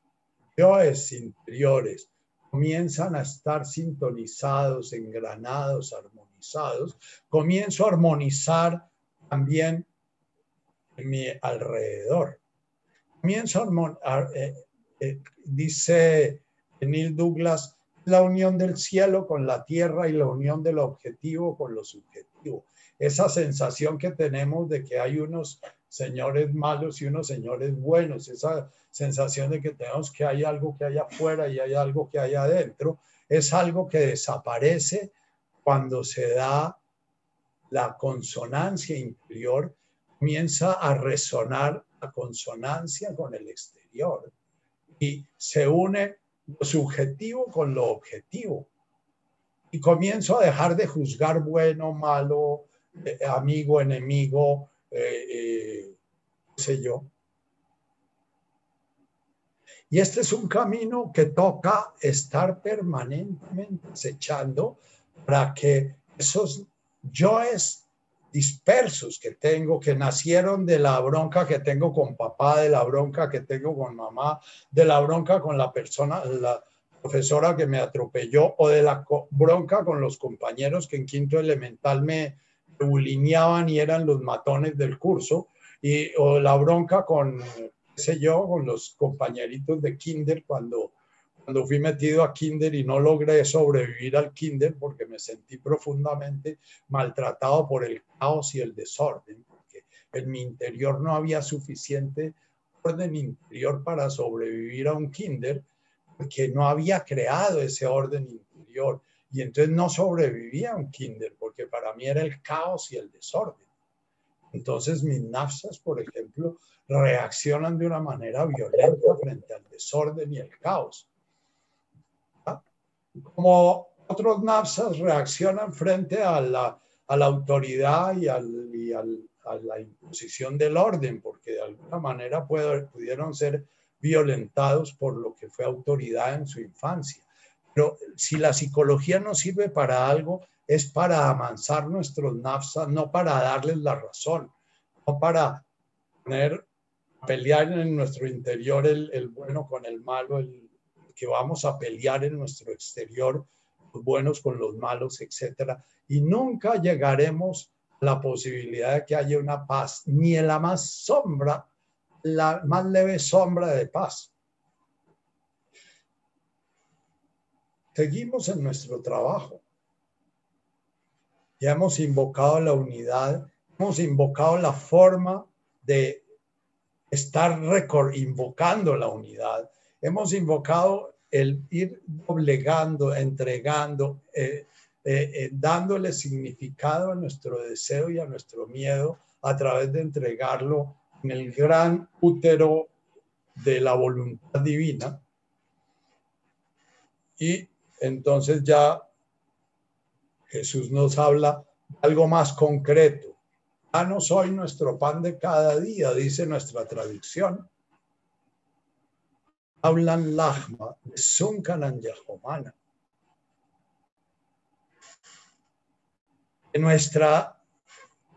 yoes interiores comienzan a estar sintonizados, engranados, armonizados, comienzo a armonizar también mi alrededor. Comienzo a armonizar, eh, eh, dice Neil Douglas, la unión del cielo con la tierra y la unión del objetivo con lo subjetivo. Esa sensación que tenemos de que hay unos señores malos y unos señores buenos, esa sensación de que tenemos que hay algo que hay afuera y hay algo que hay adentro, es algo que desaparece cuando se da la consonancia interior, comienza a resonar la consonancia con el exterior y se une lo subjetivo con lo objetivo. Y comienzo a dejar de juzgar bueno, malo, eh, amigo, enemigo, eh, eh, sé yo. Y este es un camino que toca estar permanentemente acechando para que esos yoes dispersos que tengo, que nacieron de la bronca que tengo con papá, de la bronca que tengo con mamá, de la bronca con la persona, la profesora que me atropelló o de la bronca con los compañeros que en quinto elemental me bulineaban y eran los matones del curso, y, o la bronca con, qué sé yo, con los compañeritos de kinder cuando cuando fui metido a kinder y no logré sobrevivir al kinder porque me sentí profundamente maltratado por el caos y el desorden, porque en mi interior no había suficiente orden interior para sobrevivir a un kinder, porque no había creado ese orden interior. Y entonces no sobrevivía a un kinder, porque para mí era el caos y el desorden. Entonces mis nafsas, por ejemplo, reaccionan de una manera violenta frente al desorden y el caos como otros NAFSAs reaccionan frente a la, autoridad y, a la imposición del orden, porque de alguna manera pudieron ser violentados por lo que fue autoridad en su infancia. Pero si la psicología no sirve para algo, es para amansar nuestros nafsas, no para darles la razón, no para poner, pelear en nuestro interior el, el bueno con el malo, el que vamos a pelear en nuestro exterior, los buenos con los malos, etcétera, y nunca llegaremos a la posibilidad de que haya una paz, ni en la más sombra, la más leve sombra de paz. Seguimos en nuestro trabajo. Ya hemos invocado la unidad, hemos invocado la forma de estar invocando la unidad, hemos invocado el ir doblegando, entregando, eh, eh, eh, dándole significado a nuestro deseo y a nuestro miedo a través de entregarlo en el gran útero de la voluntad divina. Y entonces ya Jesús nos habla algo más concreto. Ya no soy nuestro pan de cada día, dice nuestra tradición hablan lahma, sunkanan yahomana. Nuestra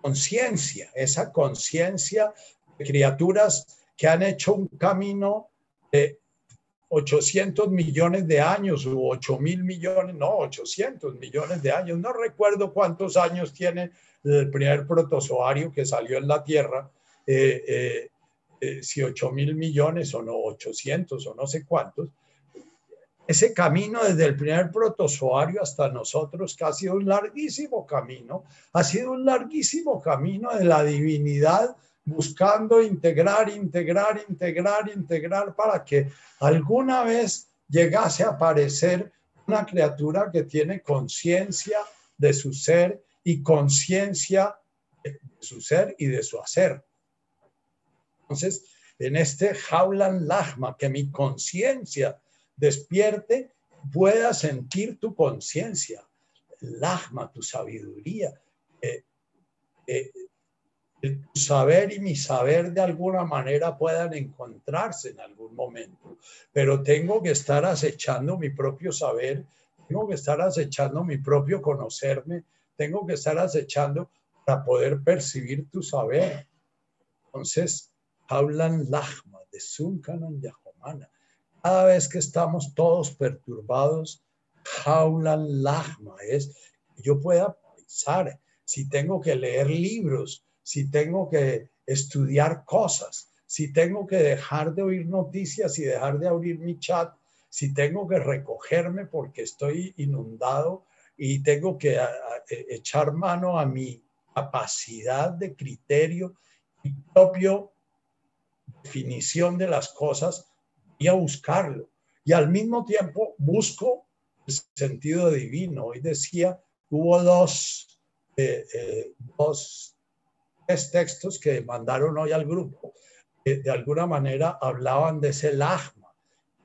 conciencia, esa conciencia de criaturas que han hecho un camino de 800 millones de años o 8 mil millones, no, 800 millones de años. No recuerdo cuántos años tiene el primer protozoario que salió en la Tierra. Eh, eh, eh, si 8 mil millones o no 800 o no sé cuántos, ese camino desde el primer protozoario hasta nosotros, que ha sido un larguísimo camino, ha sido un larguísimo camino de la divinidad buscando integrar, integrar, integrar, integrar para que alguna vez llegase a aparecer una criatura que tiene conciencia de su ser y conciencia de su ser y de su hacer. Entonces, en este jaulan lahma, que mi conciencia despierte, pueda sentir tu conciencia, lahma, tu sabiduría, eh, eh, tu saber y mi saber de alguna manera puedan encontrarse en algún momento, pero tengo que estar acechando mi propio saber, tengo que estar acechando mi propio conocerme, tengo que estar acechando para poder percibir tu saber. Entonces, hablan Lahma de Sunkanan Yahomana. Cada vez que estamos todos perturbados, Jaulan Lahma es yo pueda pensar, si tengo que leer libros, si tengo que estudiar cosas, si tengo que dejar de oír noticias y dejar de abrir mi chat, si tengo que recogerme porque estoy inundado y tengo que e, echar mano a mi capacidad de criterio y propio definición de las cosas y a buscarlo. Y al mismo tiempo busco el sentido divino. Hoy decía, hubo dos, eh, eh, dos tres textos que mandaron hoy al grupo, que de alguna manera hablaban de ese lagma.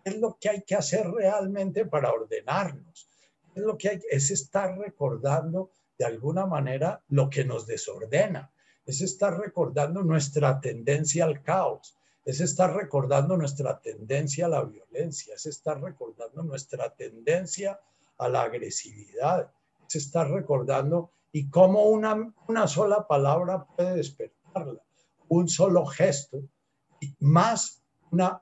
¿Qué es lo que hay que hacer realmente para ordenarnos? es lo que? Es estar recordando de alguna manera lo que nos desordena. Es estar recordando nuestra tendencia al caos es estar recordando nuestra tendencia a la violencia, es estar recordando nuestra tendencia a la agresividad, es estar recordando y cómo una, una sola palabra puede despertarla, un solo gesto, más una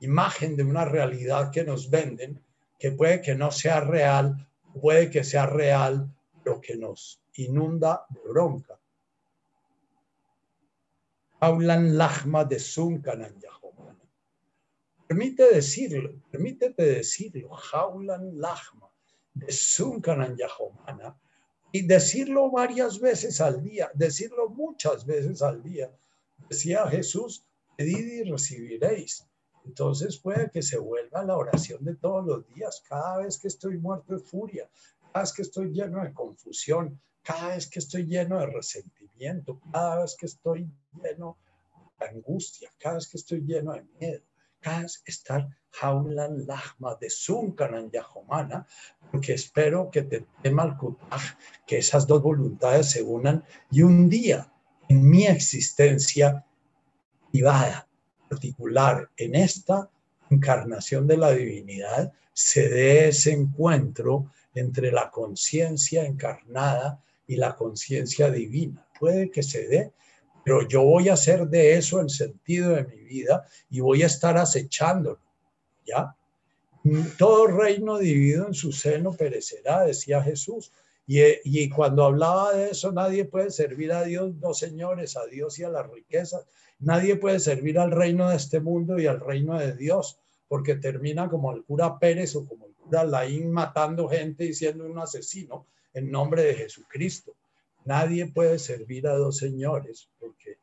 imagen de una realidad que nos venden, que puede que no sea real, puede que sea real, pero que nos inunda de bronca hablan lahma de Sunkanan Yahomana. Permite decirlo, permítete decirlo, Jaulan lahma de Sunkanan Yahomana y decirlo varias veces al día, decirlo muchas veces al día. Decía Jesús, pedid y recibiréis. Entonces puede que se vuelva la oración de todos los días. Cada vez que estoy muerto de furia, cada vez que estoy lleno de confusión, cada vez que estoy lleno de resentimiento, cada vez que estoy lleno de angustia, cada vez que estoy lleno de miedo, cada vez estar jaulan lahma de sunkanan yahomana, porque espero que te tema que esas dos voluntades se unan y un día en mi existencia privada, particular, en esta encarnación de la divinidad, se dé ese encuentro entre la conciencia encarnada y la conciencia divina. Puede que se dé, pero yo voy a hacer de eso el sentido de mi vida y voy a estar acechándolo, ¿ya? Todo reino dividido en su seno perecerá, decía Jesús. Y, y, cuando hablaba de eso, nadie puede servir a Dios, no señores, a Dios y a las riquezas. Nadie puede servir al reino de este mundo y al reino de Dios, porque termina como el cura Pérez o como el cura Laín matando gente y siendo un asesino en nombre de Jesucristo. Nadie puede servir a dos señores porque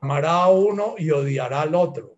amará a uno y odiará al otro.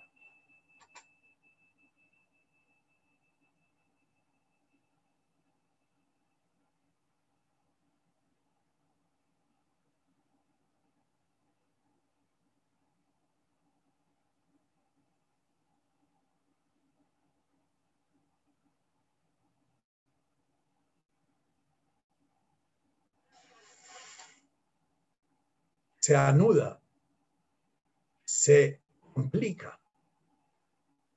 se anuda, se complica.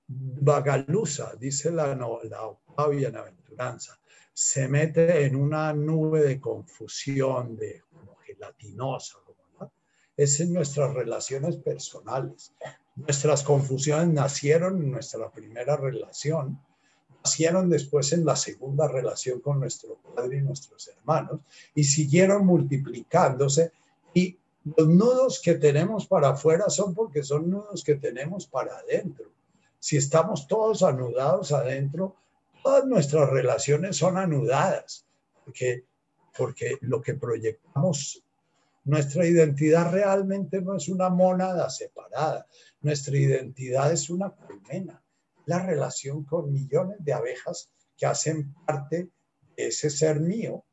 Vagalusa, dice la, la octava bienaventuranza, se mete en una nube de confusión, de como gelatinosa. ¿no? Es en nuestras relaciones personales. Nuestras confusiones nacieron en nuestra primera relación. nacieron después en la segunda relación con nuestro padre y nuestros hermanos y siguieron multiplicándose y los nudos que tenemos para afuera son porque son nudos que tenemos para adentro. Si estamos todos anudados adentro, todas nuestras relaciones son anudadas, porque, porque lo que proyectamos, nuestra identidad realmente no es una mónada separada, nuestra identidad es una colmena, la relación con millones de abejas que hacen parte de ese ser mío.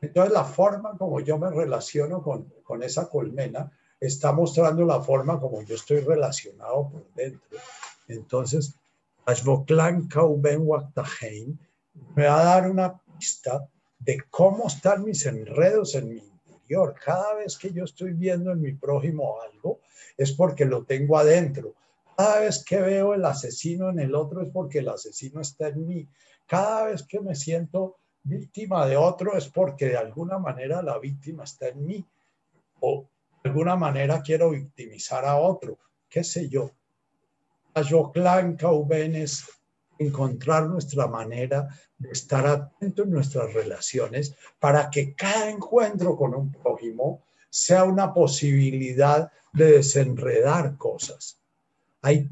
Entonces la forma como yo me relaciono con, con esa colmena está mostrando la forma como yo estoy relacionado por dentro. Entonces, me va a dar una pista de cómo están mis enredos en mi interior. Cada vez que yo estoy viendo en mi prójimo algo, es porque lo tengo adentro. Cada vez que veo el asesino en el otro, es porque el asesino está en mí. Cada vez que me siento víctima de otro, es porque de alguna manera la víctima está en mí. O de alguna manera quiero victimizar a otro, qué sé yo. Ayoclán es encontrar nuestra manera de estar atento en nuestras relaciones para que cada encuentro con un prójimo sea una posibilidad de desenredar cosas. Hay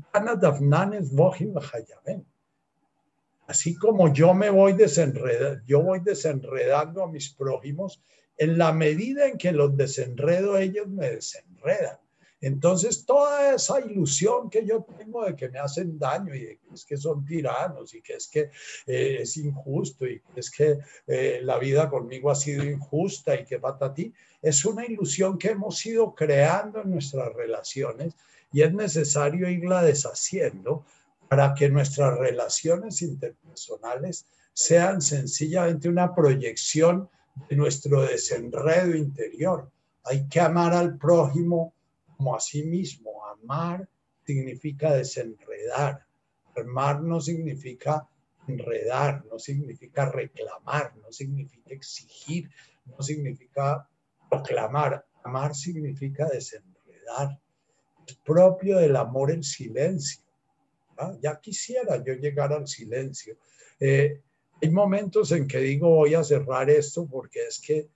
Así como yo me voy desenredando, a mis prójimos, en la medida en que los desenredo, ellos me desenredan. Entonces, toda esa ilusión que yo tengo de que me hacen daño y de que es que son tiranos y que es que eh, es injusto y que es que eh, la vida conmigo ha sido injusta y que ti, es una ilusión que hemos ido creando en nuestras relaciones y es necesario irla deshaciendo para que nuestras relaciones interpersonales sean sencillamente una proyección de nuestro desenredo interior. Hay que amar al prójimo como a sí mismo. Amar significa desenredar. Amar no significa enredar, no significa reclamar, no significa exigir, no significa proclamar. Amar significa desenredar. Es propio del amor el silencio. Ya quisiera yo llegar al silencio. Eh, hay momentos en que digo voy a cerrar esto porque es que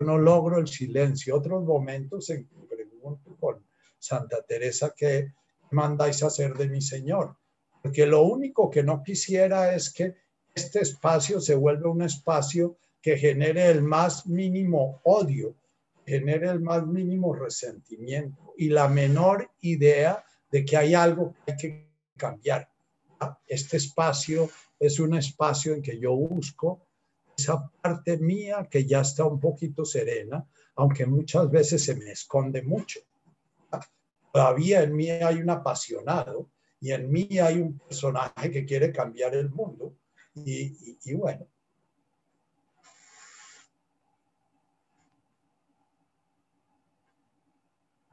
no logro el silencio. Otros momentos en que pregunto con Santa Teresa, ¿qué mandáis hacer de mi Señor? Porque lo único que no quisiera es que este espacio se vuelva un espacio que genere el más mínimo odio, genere el más mínimo resentimiento y la menor idea de que hay algo que hay que cambiar. Este espacio es un espacio en que yo busco esa parte mía que ya está un poquito serena, aunque muchas veces se me esconde mucho todavía en mí hay un apasionado y en mí hay un personaje que quiere cambiar el mundo. Y, y, bueno.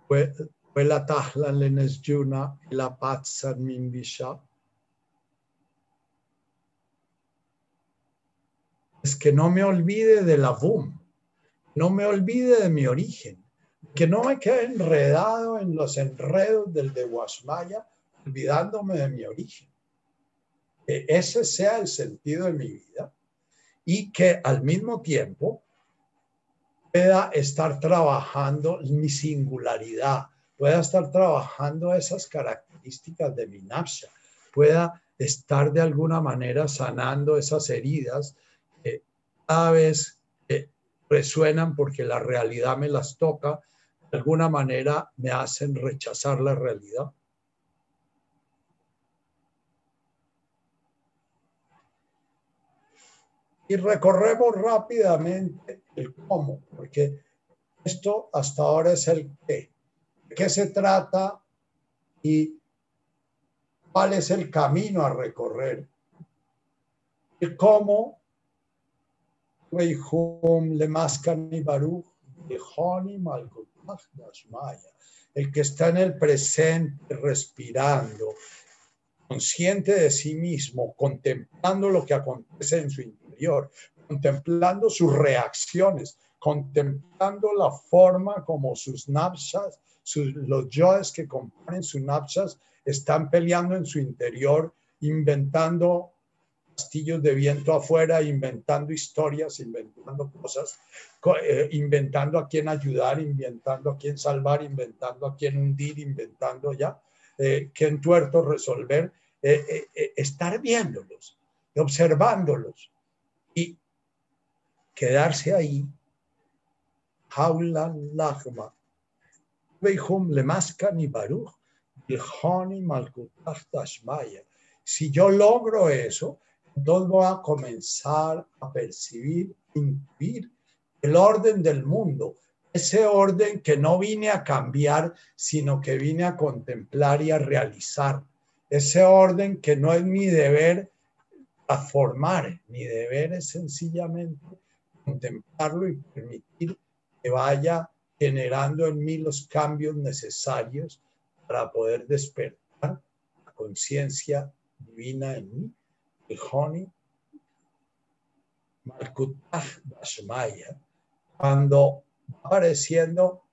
Fue la. Es que no me olvide de la VUM, no me olvide de mi origen que no me quede enredado en los enredos del de Guasmaya, olvidándome de mi origen. Que ese sea el sentido de mi vida y que al mismo tiempo pueda estar trabajando mi singularidad, pueda estar trabajando esas características de mi nafsha, pueda estar de alguna manera sanando esas heridas que cada vez resuenan porque la realidad me las toca de alguna manera me hacen rechazar la realidad. Y recorremos rápidamente el cómo, porque esto hasta ahora es el qué. ¿De qué se trata y cuál es el camino a recorrer? El cómo, le y el que está en el presente, respirando, consciente de sí mismo, contemplando lo que acontece en su interior, contemplando sus reacciones, contemplando la forma como sus napsas, los yoes que componen sus napsas están peleando en su interior, inventando castillos de viento afuera, inventando historias, inventando cosas, eh, inventando a quién ayudar, inventando a quién salvar, inventando a quién hundir, inventando ya eh, qué entuerto resolver, eh, estar viéndolos, observándolos y quedarse ahí. Jaula lagma. Si yo logro eso, entonces voy a comenzar a percibir, intuir el orden del mundo, ese orden que no vine a cambiar, sino que vine a contemplar y a realizar, ese orden que no es mi deber a formar, mi deber es sencillamente contemplarlo y permitir que vaya generando en mí los cambios necesarios para poder despertar la conciencia divina en mí el Malkutah Dashmaya, cuando apareciendo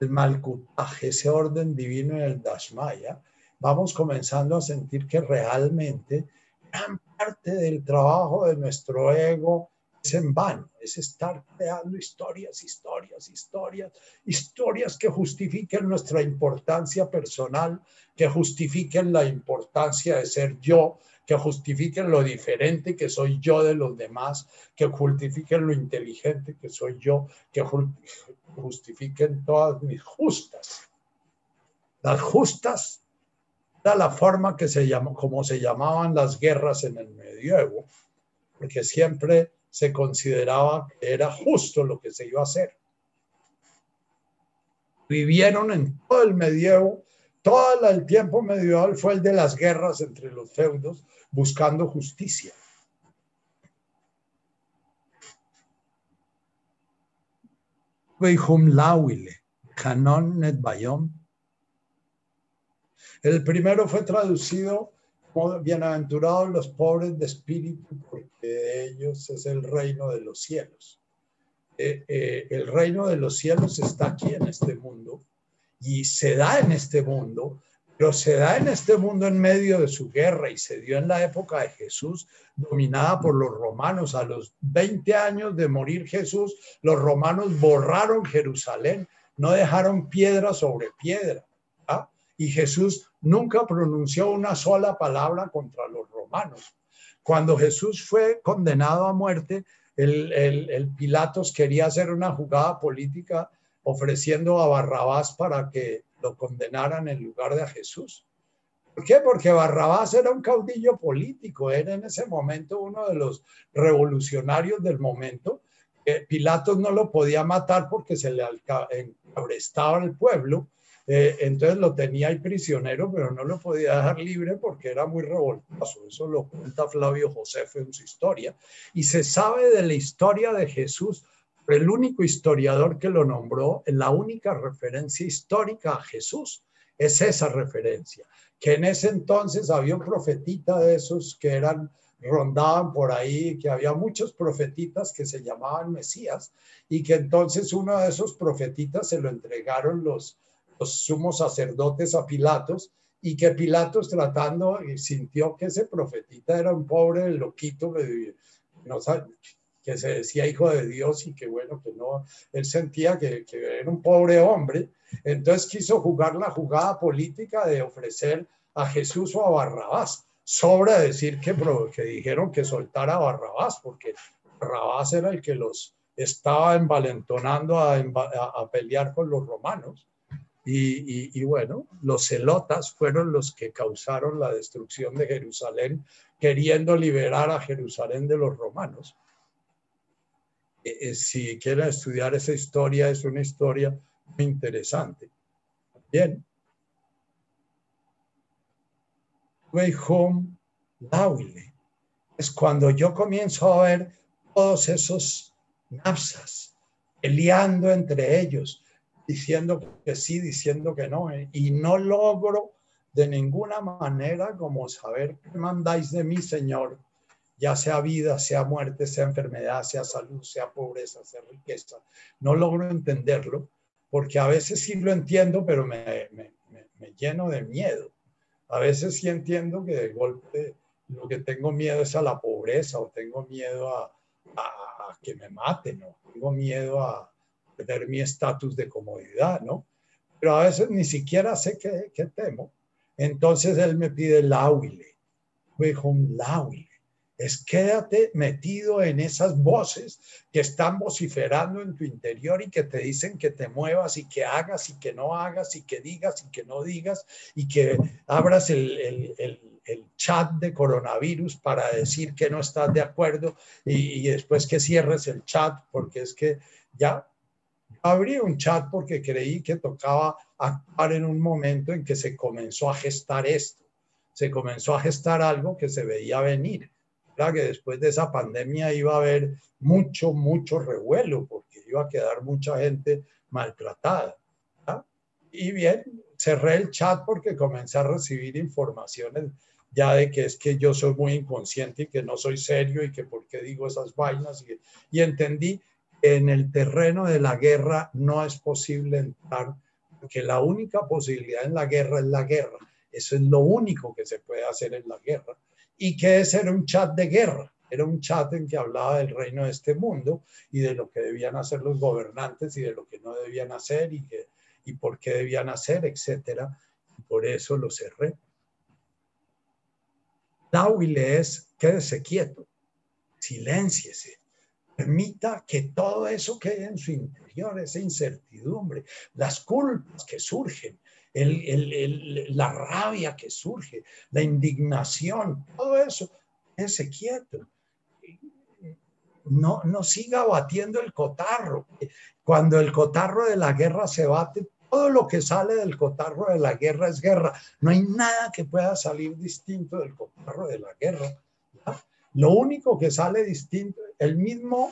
el Malkutah, ese orden divino en el Dashmaya, vamos comenzando a sentir que realmente gran parte del trabajo de nuestro ego es en vano, es estar creando historias, historias, historias, historias que justifiquen nuestra importancia personal, que justifiquen la importancia de ser yo, que justifiquen lo diferente que soy yo de los demás, que justifiquen lo inteligente que soy yo, que justifiquen todas mis justas. Las justas era la forma que se llamó, como se llamaban las guerras en el medioevo, porque siempre se consideraba que era justo lo que se iba a hacer. Vivieron en todo el medievo todo el tiempo medieval fue el de las guerras entre los feudos buscando justicia. El primero fue traducido bienaventurados los pobres de espíritu, porque de ellos es el reino de los cielos. Eh, eh, el reino de los cielos está aquí en este mundo y se da en este mundo, pero se da en este mundo en medio de su guerra y se dio en la época de Jesús, dominada por los romanos. A los 20 años de morir Jesús, los romanos borraron Jerusalén, no dejaron piedra sobre piedra. ¿ah? Y Jesús nunca pronunció una sola palabra contra los romanos. Cuando Jesús fue condenado a muerte, el, Pilatos quería hacer una jugada política ofreciendo a Barrabás para que lo condenaran en lugar de a Jesús. ¿Por qué? Porque Barrabás era un caudillo político, era en ese momento uno de los revolucionarios del momento. Pilatos no lo podía matar porque se le encabrestaba el pueblo, eh, entonces lo tenía ahí prisionero, pero no lo podía dejar libre porque era muy revoltoso. Eso lo cuenta Flavio Josefo en su historia. Y se sabe de la historia de Jesús el único historiador que lo nombró, la única referencia histórica a Jesús es esa referencia, que en ese entonces había un profetita de esos que eran rondaban por ahí, que había muchos profetitas que se llamaban Mesías y que entonces uno de esos profetitas se lo entregaron los, los sumos sacerdotes a Pilatos y que Pilatos tratando y sintió que ese profetita era un pobre loquito, que se decía hijo de Dios y que bueno, que no, él sentía que, era un pobre hombre, entonces quiso jugar la jugada política de ofrecer a Jesús o a Barrabás. Sobra decir que, que dijeron que soltara a Barrabás, porque Barrabás era el que los estaba envalentonando a, a, pelear con los romanos. Y, y, bueno, los celotas fueron los que causaron la destrucción de Jerusalén, queriendo liberar a Jerusalén de los romanos. Eh, eh, si quieren estudiar esa historia, es una historia muy interesante. Bien. Way home, Es cuando yo comienzo a ver todos esos napsas peleando entre ellos, diciendo que sí, diciendo que no, eh, y no logro de ninguna manera como saber qué mandáis de mí, Señor, ya sea vida, sea muerte, sea enfermedad, sea salud, sea pobreza, sea riqueza. No logro entenderlo porque a veces sí lo entiendo, pero me, me, me, lleno de miedo. A veces sí entiendo que de golpe lo que tengo miedo es a la pobreza o tengo miedo a, a, que me maten o tengo miedo a perder mi estatus de comodidad, ¿no? Pero a veces ni siquiera sé qué, temo. Entonces él me pide lauile, dijo un lauile es quédate metido en esas voces que están vociferando en tu interior y que te dicen que te muevas y que hagas y que no hagas y que digas y que no digas y que abras el, chat de coronavirus para decir que no estás de acuerdo y, después que cierres el chat porque es que ya abrí un chat porque creí que tocaba actuar en un momento en que se comenzó a gestar esto, se comenzó a gestar algo que se veía venir que después de esa pandemia iba a haber mucho, mucho revuelo, porque iba a quedar mucha gente maltratada. Y bien, cerré el chat porque comencé a recibir informaciones ya de que es que yo soy muy inconsciente y que no soy serio y que por qué digo esas vainas. Y, entendí en el terreno de la guerra no es posible entrar, porque la única posibilidad en la guerra es la guerra. Eso es lo único que se puede hacer en la guerra y que ese era un chat de guerra. Era un chat en que hablaba del reino de este mundo y de lo que debían hacer los gobernantes y de lo que no debían hacer y, que, y por qué debían hacer, etc. por eso lo cerré. Náhuile es quédese quieto, silénciese, permita que todo eso quede en su interior, esa incertidumbre, las culpas que surgen, la rabia que surge, la indignación, todo eso, ese quieto. No, no siga batiendo el cotarro. Cuando el cotarro de la guerra se bate, todo lo que sale del cotarro de la guerra es guerra. No hay nada que pueda salir distinto del cotarro de la guerra. Lo único que sale distinto, el mismo,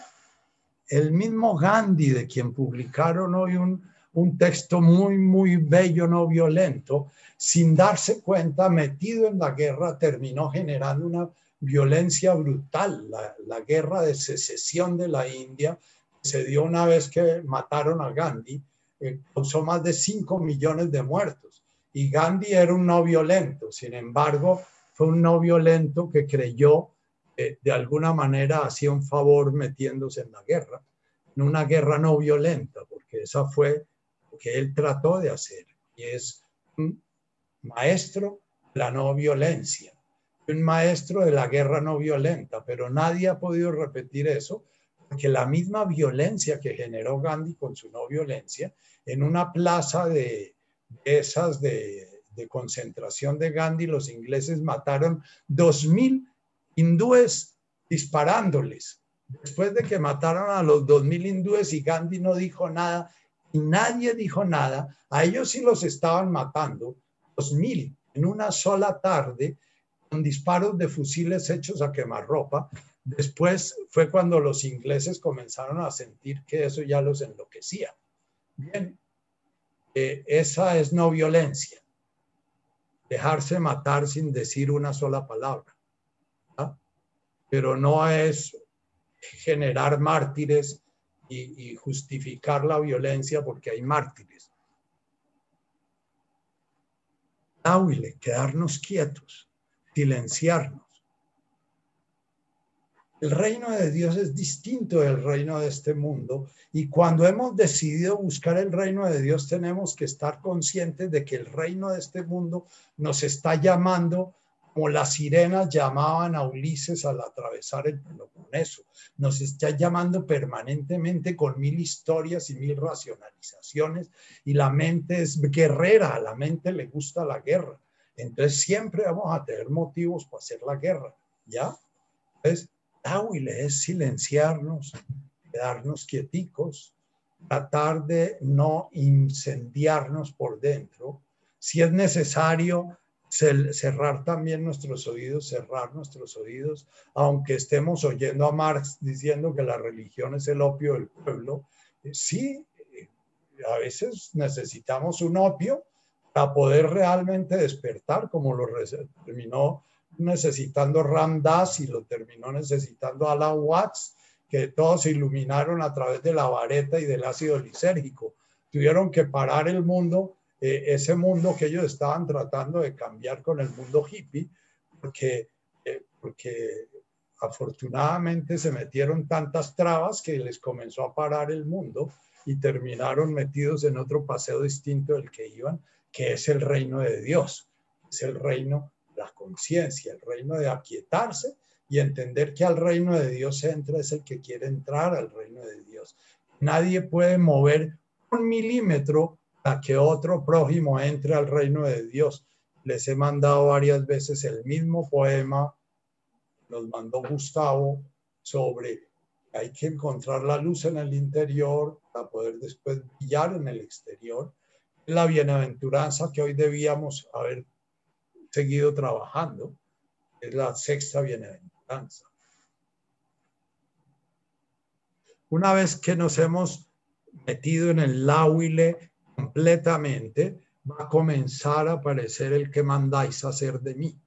el mismo Gandhi, de quien publicaron hoy un, un texto muy, muy bello, no violento, sin darse cuenta, metido en la guerra, terminó generando una violencia brutal. La, guerra de secesión de la India se dio una vez que mataron a Gandhi, eh, causó más de 5 millones de muertos. Y Gandhi era un no violento, sin embargo, fue un no violento que creyó de alguna manera hacía un favor metiéndose en la guerra, en una guerra no violenta, porque esa fue que él trató de hacer, y es un maestro de la no violencia, un maestro de la guerra no violenta, pero nadie ha podido repetir eso, porque la misma violencia que generó Gandhi con su no violencia, en una plaza de, esas de, concentración de Gandhi, los ingleses mataron dos mil hindúes disparándoles. Después de que mataron a los dos mil hindúes y Gandhi no dijo nada, y nadie dijo nada. A ellos sí los estaban matando, dos mil en una sola tarde, con disparos de fusiles hechos a quemarropa. Después fue cuando los ingleses comenzaron a sentir que eso ya los enloquecía. Bien, eh, esa es no violencia. Dejarse matar sin decir una sola palabra. Pero no es generar mártires y, justificar la violencia porque hay mártires. Náhuile, quedarnos quietos, silenciarnos. El reino de Dios es distinto del reino de este mundo y cuando hemos decidido buscar el reino de Dios tenemos que estar conscientes de que el reino de este mundo nos está llamando como las sirenas llamaban a Ulises al atravesar el Peloponeso. Nos está llamando permanentemente con mil historias y mil racionalizaciones y la mente es guerrera, a la mente le gusta la guerra. Entonces siempre vamos a tener motivos para hacer la guerra, ¿ya? Entonces, Tawile es silenciarnos, quedarnos quieticos, tratar de no incendiarnos por dentro. Si es necesario, cerrar también nuestros oídos, cerrar nuestros oídos, aunque estemos oyendo a Marx diciendo que la religión es el opio del pueblo, eh, sí, eh, a veces necesitamos un opio para poder realmente despertar, como lo terminó necesitando Ram Dass y lo terminó necesitando Alan Watts, que todos se iluminaron a través de la vareta y del ácido lisérgico. Tuvieron que parar el mundo eh, ese mundo que ellos estaban tratando de cambiar con el mundo hippie, porque eh, porque afortunadamente se metieron tantas trabas que les comenzó a parar el mundo y terminaron metidos en otro paseo distinto del que iban, que es el reino de Dios, es el reino de la conciencia, el reino de aquietarse y entender que al reino de Dios entra es el que quiere entrar al reino de Dios. Nadie puede mover un milímetro para que otro prójimo entre al reino de Dios. Les he mandado varias veces el mismo poema, nos mandó Gustavo, sobre hay que encontrar la luz en el interior para poder después brillar en el exterior. La bienaventuranza que hoy debíamos haber seguido trabajando es la sexta bienaventuranza. Una vez que nos hemos metido en el lauile completamente, va a comenzar a aparecer el que mandáis hacer de mí.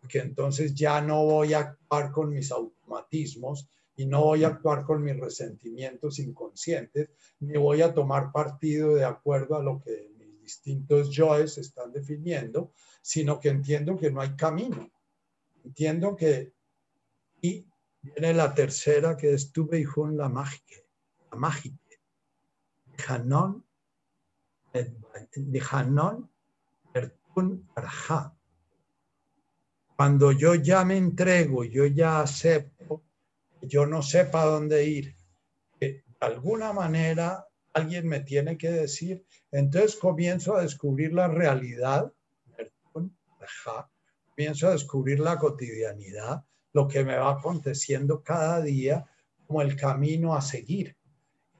Porque entonces ya no voy a actuar con mis automatismos y no voy a actuar con mis resentimientos inconscientes, ni voy a tomar partido de acuerdo a lo que mis distintos yoes están definiendo, sino que entiendo que no hay camino. Entiendo que, y viene la tercera que es tu la mágica, la mágica. Hanon, Hanon, Cuando yo ya me entrego, yo ya acepto, yo no sé para dónde ir, de alguna manera alguien me tiene que decir, entonces comienzo a descubrir la realidad, comienzo a descubrir la cotidianidad, lo que me va aconteciendo cada día como el camino a seguir.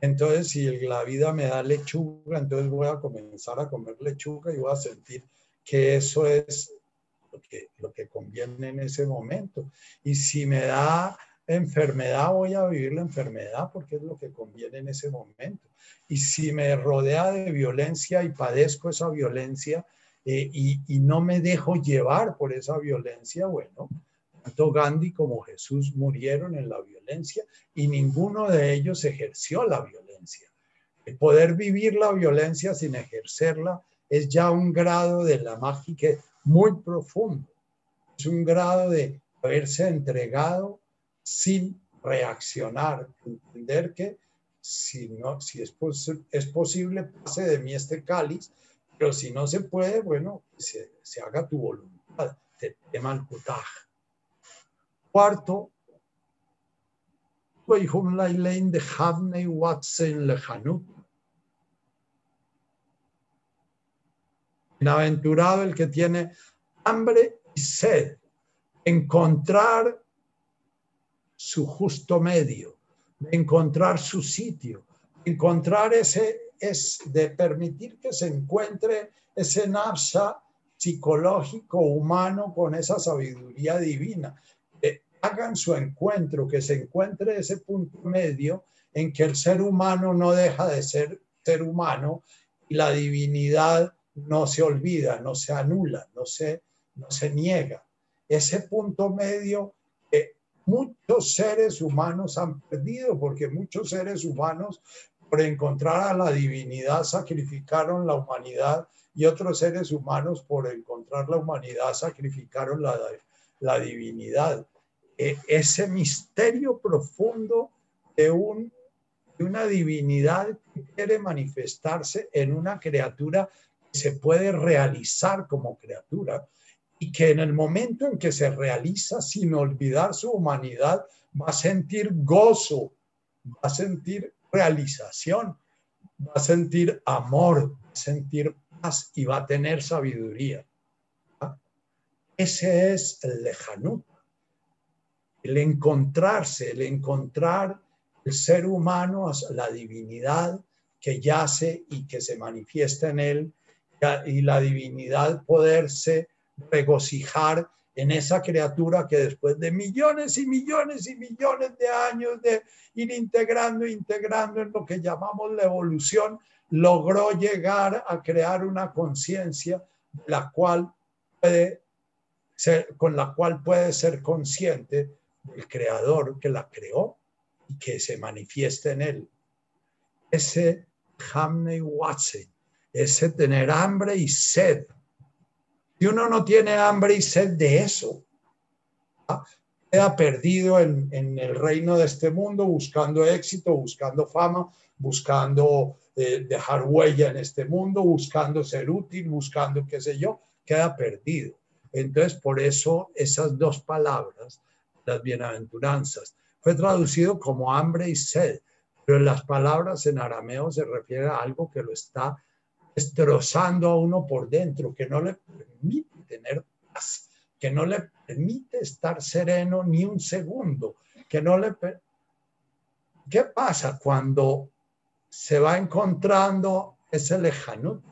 Entonces, si la vida me da lechuga, entonces voy a comenzar a comer lechuga y voy a sentir que eso es lo que, lo que conviene en ese momento. Y si me da enfermedad, voy a vivir la enfermedad porque es lo que conviene en ese momento. Y si me rodea de violencia y padezco esa violencia eh, y, y no me dejo llevar por esa violencia, bueno, tanto Gandhi como Jesús murieron en la violencia y ninguno de ellos ejerció la violencia. El poder vivir la violencia sin ejercerla es ya un grado de la mágica muy profundo. Es un grado de haberse entregado sin reaccionar, entender que si, no, si es, es posible, pase de mí este cáliz, pero si no se puede, bueno, se, haga tu voluntad, te tema. Cuarto, de Watson Lejanut. Bienaventurado el que tiene hambre y sed, encontrar su justo medio, encontrar su sitio, encontrar ese, es de permitir que se encuentre ese napsa psicológico humano con esa sabiduría divina, hagan su encuentro, que se encuentre ese punto medio en que el ser humano no deja de ser ser humano y la divinidad no se olvida, no se anula, no se, no se niega. Ese punto medio que muchos seres humanos han perdido, porque muchos seres humanos por encontrar a la divinidad sacrificaron la humanidad y otros seres humanos por encontrar la humanidad sacrificaron la, la divinidad. E, ese misterio profundo de, un, de una divinidad que quiere manifestarse en una criatura que se puede realizar como criatura y que en el momento en que se realiza sin olvidar su humanidad va a sentir gozo, va a sentir realización, va a sentir amor, va a sentir paz y va a tener sabiduría. ¿Ah? Ese es el lejanut el encontrarse, el encontrar el ser humano, la divinidad que yace y que se manifiesta en él, y la divinidad poderse regocijar en esa criatura que después de millones y millones y millones de años de ir integrando, integrando en lo que llamamos la evolución, logró llegar a crear una conciencia la cual puede con la cual puede ser consciente el creador que la creó y que se manifiesta en él. Ese Hamney Watson, ese tener hambre y sed. Si uno no tiene hambre y sed de eso, ¿ah? queda perdido en, el reino de este mundo buscando éxito, buscando fama, buscando eh, dejar huella en este mundo, buscando ser útil, buscando qué sé yo, queda perdido. Entonces, por eso esas dos palabras, las bienaventuranzas, fue traducido como hambre y sed, pero las palabras en arameo se refiere a algo que lo está destrozando a uno por dentro, que no le permite tener paz, que no le permite estar sereno ni un segundo, que no le... ¿Qué pasa cuando se va encontrando ese lejanut?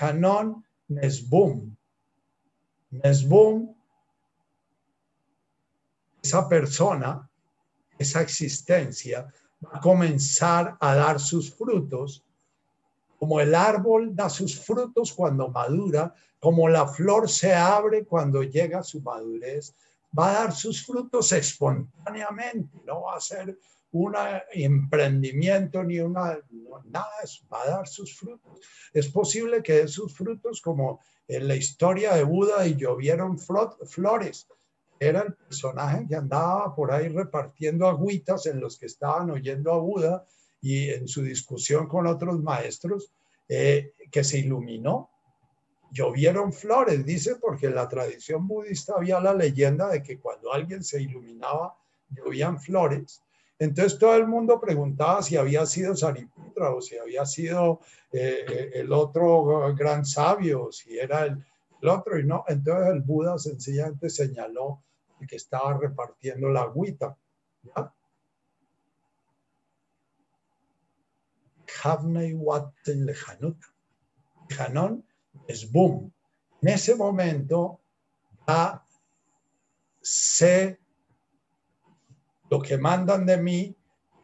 Hanon Nesbum. Nesbum, esa persona, esa existencia, va a comenzar a dar sus frutos como el árbol da sus frutos cuando madura, como la flor se abre cuando llega a su madurez, va a dar sus frutos espontáneamente, no va a ser un emprendimiento ni una, nada, va a dar sus frutos. Es posible que dé sus frutos como en la historia de Buda y llovieron flores. Era el personaje que andaba por ahí repartiendo agüitas en los que estaban oyendo a Buda y en su discusión con otros maestros, eh, que se iluminó. Llovieron flores, dice, porque en la tradición budista había la leyenda de que cuando alguien se iluminaba, llovían flores. Entonces todo el mundo preguntaba si había sido Sariputra o si había sido eh, el otro gran sabio, si era el, el, otro, y no. Entonces el Buda sencillamente señaló que estaba repartiendo la agüita. ¿ya? Hanon es boom. En ese momento ya sé lo que mandan de mí,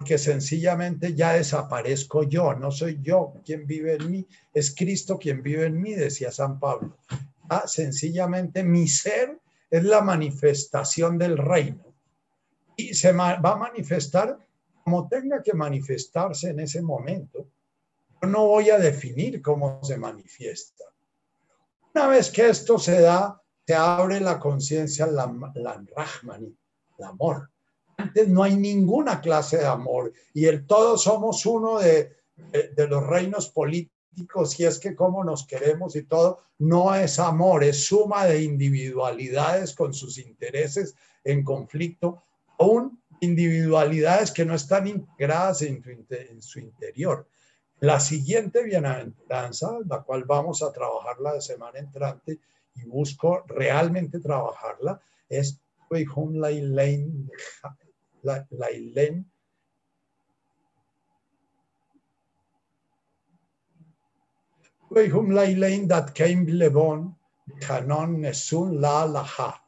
que sencillamente ya desaparezco yo, no soy yo quien vive en mí, es Cristo quien vive en mí, decía San Pablo. Ya sencillamente mi ser es la manifestación del reino y se va a manifestar como tenga que manifestarse en ese momento, yo no voy a definir cómo se manifiesta. Una vez que esto se da, se abre la conciencia, la, la Rahmani, el amor. Antes no hay ninguna clase de amor y el todos somos uno de, de, los reinos políticos y es que como nos queremos y todo, no es amor, es suma de individualidades con sus intereses en conflicto, aún individualidades que no están integradas en, su interior. La siguiente bienaventuranza, la cual vamos a trabajarla de semana entrante y busco realmente trabajarla, es Lailen,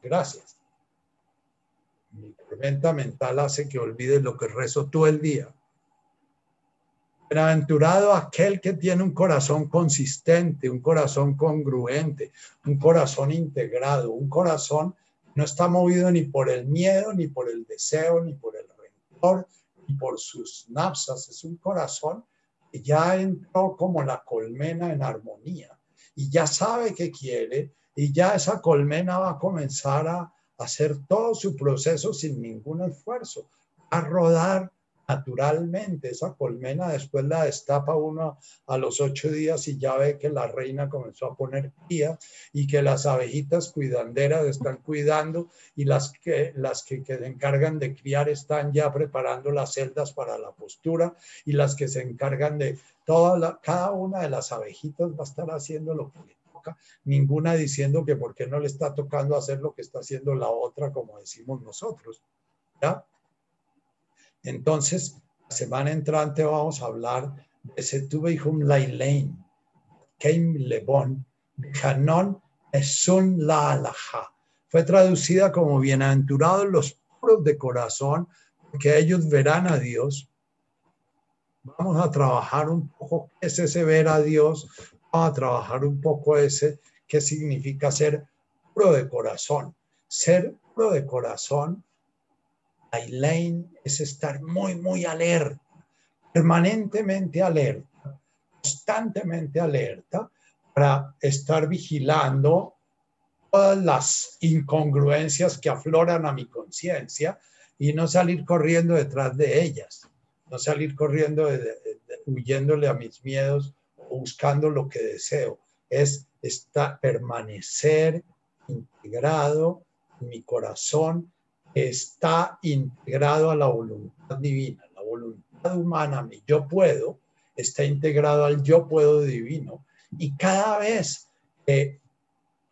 Gracias mi tormenta mental hace que olvide lo que rezo todo el día. Bienaventurado aquel que tiene un corazón consistente, un corazón congruente, un corazón integrado, un corazón no está movido ni por el miedo, ni por el deseo, ni por el rencor, ni por sus napsas. Es un corazón ya entró como la colmena en armonía y ya sabe qué quiere y ya esa colmena va a comenzar a hacer todo su proceso sin ningún esfuerzo, a rodar naturalmente. Esa colmena después la destapa uno a los ocho días y ya ve que la reina comenzó a poner cría y que las abejitas cuidanderas están cuidando y las que, las que, se encargan de criar están ya preparando las celdas para la postura y las que se encargan de toda cada una de las abejitas va a estar haciendo lo que ninguna diciendo que por qué no le está tocando hacer lo que está haciendo la otra, como decimos nosotros. ¿ya? Entonces, la semana entrante vamos a hablar de Setubehum Lailein, Keim Lebon, Hanon Esun La Alaha. Fue traducida como bienaventurados los puros de corazón, porque ellos verán a Dios. Vamos a trabajar un poco ese ver a Dios, a trabajar un poco ese, qué significa ser puro de corazón. Ser puro de corazón, Aileen, es estar muy, muy alerta, permanentemente alerta, constantemente alerta para estar vigilando todas las incongruencias que afloran a mi conciencia y no salir corriendo detrás de ellas, no salir corriendo huyéndole a mis miedos o buscando lo que deseo, es está, permanecer integrado en mi corazón, está integrado a la voluntad divina, la voluntad humana, mi yo puedo, está integrado al yo puedo divino y cada vez que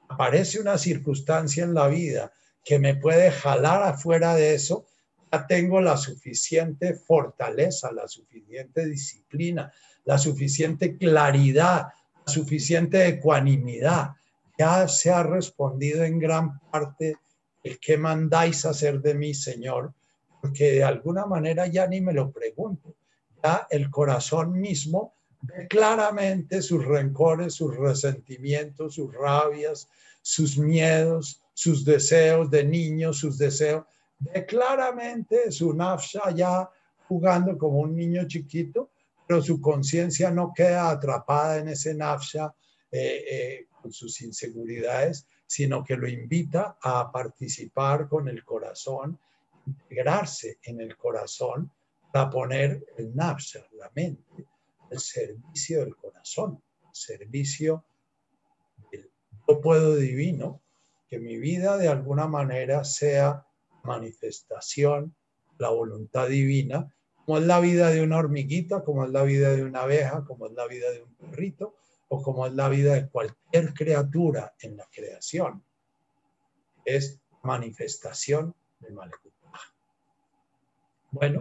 aparece una circunstancia en la vida que me puede jalar afuera de eso, ya tengo la suficiente fortaleza, la suficiente disciplina, la suficiente claridad, la suficiente ecuanimidad. Ya se ha respondido en gran parte el que mandáis hacer de mí, Señor, porque de alguna manera ya ni me lo pregunto. Ya el corazón mismo ve claramente sus rencores, sus resentimientos, sus rabias, sus miedos, sus deseos de niño, sus deseos. Ve claramente su nafsha ya jugando como un niño chiquito, pero su conciencia no queda atrapada en ese nafsha eh, eh, con sus inseguridades, sino que lo invita a participar con el corazón, integrarse en el corazón para poner el nafsha, la mente, el servicio del corazón, el servicio del yo puedo divino, que mi vida de alguna manera sea manifestación, la voluntad divina, como es la vida de una hormiguita, como es la vida de una abeja, como es la vida de un perrito, como es la vida de cualquier criatura en la creación. Es manifestación del Malekut. Bueno,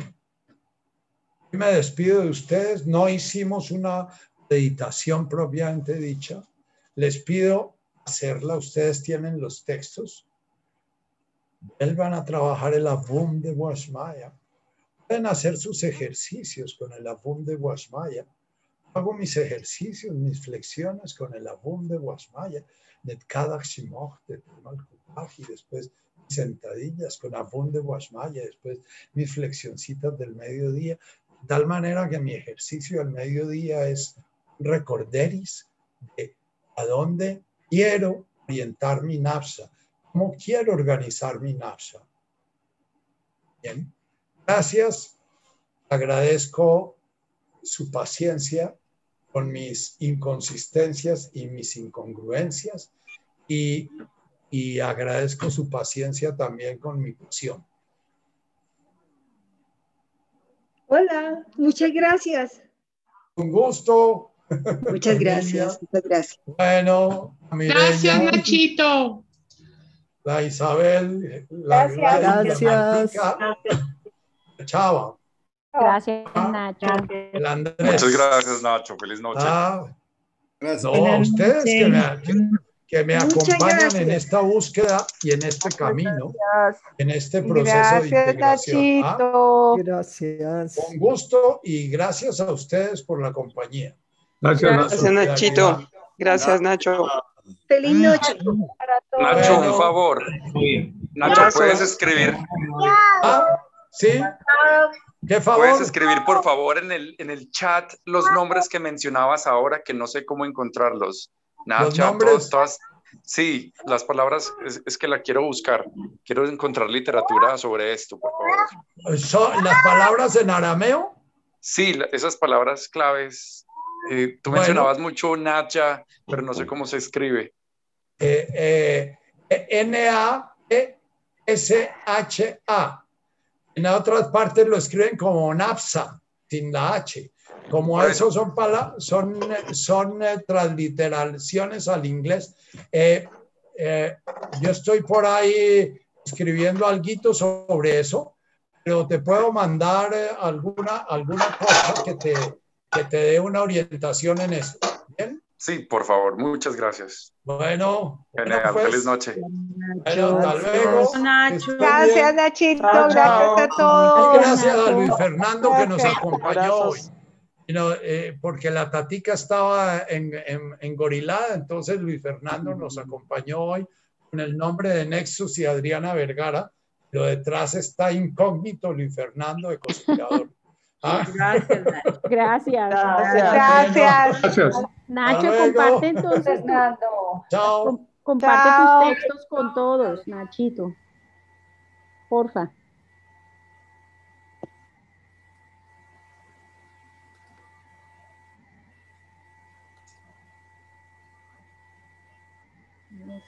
me despido de ustedes. No hicimos una meditación propiamente dicha. Les pido hacerla. Ustedes tienen los textos. Vuelvan a trabajar el Avum de Washmaya. Pueden hacer sus ejercicios con el Avum de Washmaya. Hago mis ejercicios, mis flexiones con el Avum de Washmaya. de Shimoch, de y después sentadillas con Avum de Washmaya, después mis flexioncitas del mediodía tal manera que mi ejercicio al mediodía es recorderis de a dónde quiero orientar mi nafsa, cómo quiero organizar mi nafsa. Bien, gracias. Agradezco su paciencia con mis inconsistencias y mis incongruencias y, y agradezco su paciencia también con mi pasión. Hola, muchas gracias. Un gusto. Muchas gracias, muchas gracias. Bueno, gracias, Nachito. La Isabel, la gracias. gracias. Chava. Gracias, Nacho. El Andrés. Muchas gracias, Nacho. Feliz noche. Ah, gracias. No, ustedes que me, que me acompañan en esta búsqueda y en este camino, en este proceso gracias, de integración. ¿ah? Nachito. Gracias. Con gusto y gracias a ustedes por la compañía. Gracias, Gracias, Nachito. Gracias, Nacho. Feliz noche. Para todos. Nacho, un favor. Nacho. ¿puedes escribir? Ah, ¿Sí? ¿Qué favor? ¿Puedes escribir, por favor, en el, en el chat los nombres que mencionabas ahora, que no sé cómo encontrarlos? Nombres? todos, todas. Sí, las palabras, es, es que la quiero buscar. Quiero encontrar literatura sobre esto, por favor. ¿Son las palabras en arameo? Sí, esas palabras claves. eh, tú Bueno. mencionabas mucho Nacha, pero no sé cómo se escribe. Eh, eh, N-A-E-S-H-A. En otras partes lo escriben como NAPSA, sin la H. Como eso son, pala- son, son eh, transliteraciones al inglés. Eh, eh, yo estoy por ahí escribiendo algo sobre eso, pero te puedo mandar eh, alguna, alguna cosa que te, que te dé una orientación en eso. Sí, por favor, muchas gracias. Bueno, Genial, pues, feliz noche. bueno, hasta luego. Nacho. Gracias. Nachito. Chao, Gracias a todos. Gracias a. Luis Fernando que nos acompañó hoy. Abrazos. You know, eh, porque la tatica estaba en, en, en Gorilada, entonces Luis Fernando nos acompañó hoy con el nombre de Nexus y Adriana Vergara, pero detrás está incógnito Luis Fernando de conspirador. Ah, Gracias, Nacho. Gracias. Gracias. Gracias. Gracias. Nacho, comparte entonces. Fernando. chao. Comparte Chao. tus textos con todos, Nachito. Porfa.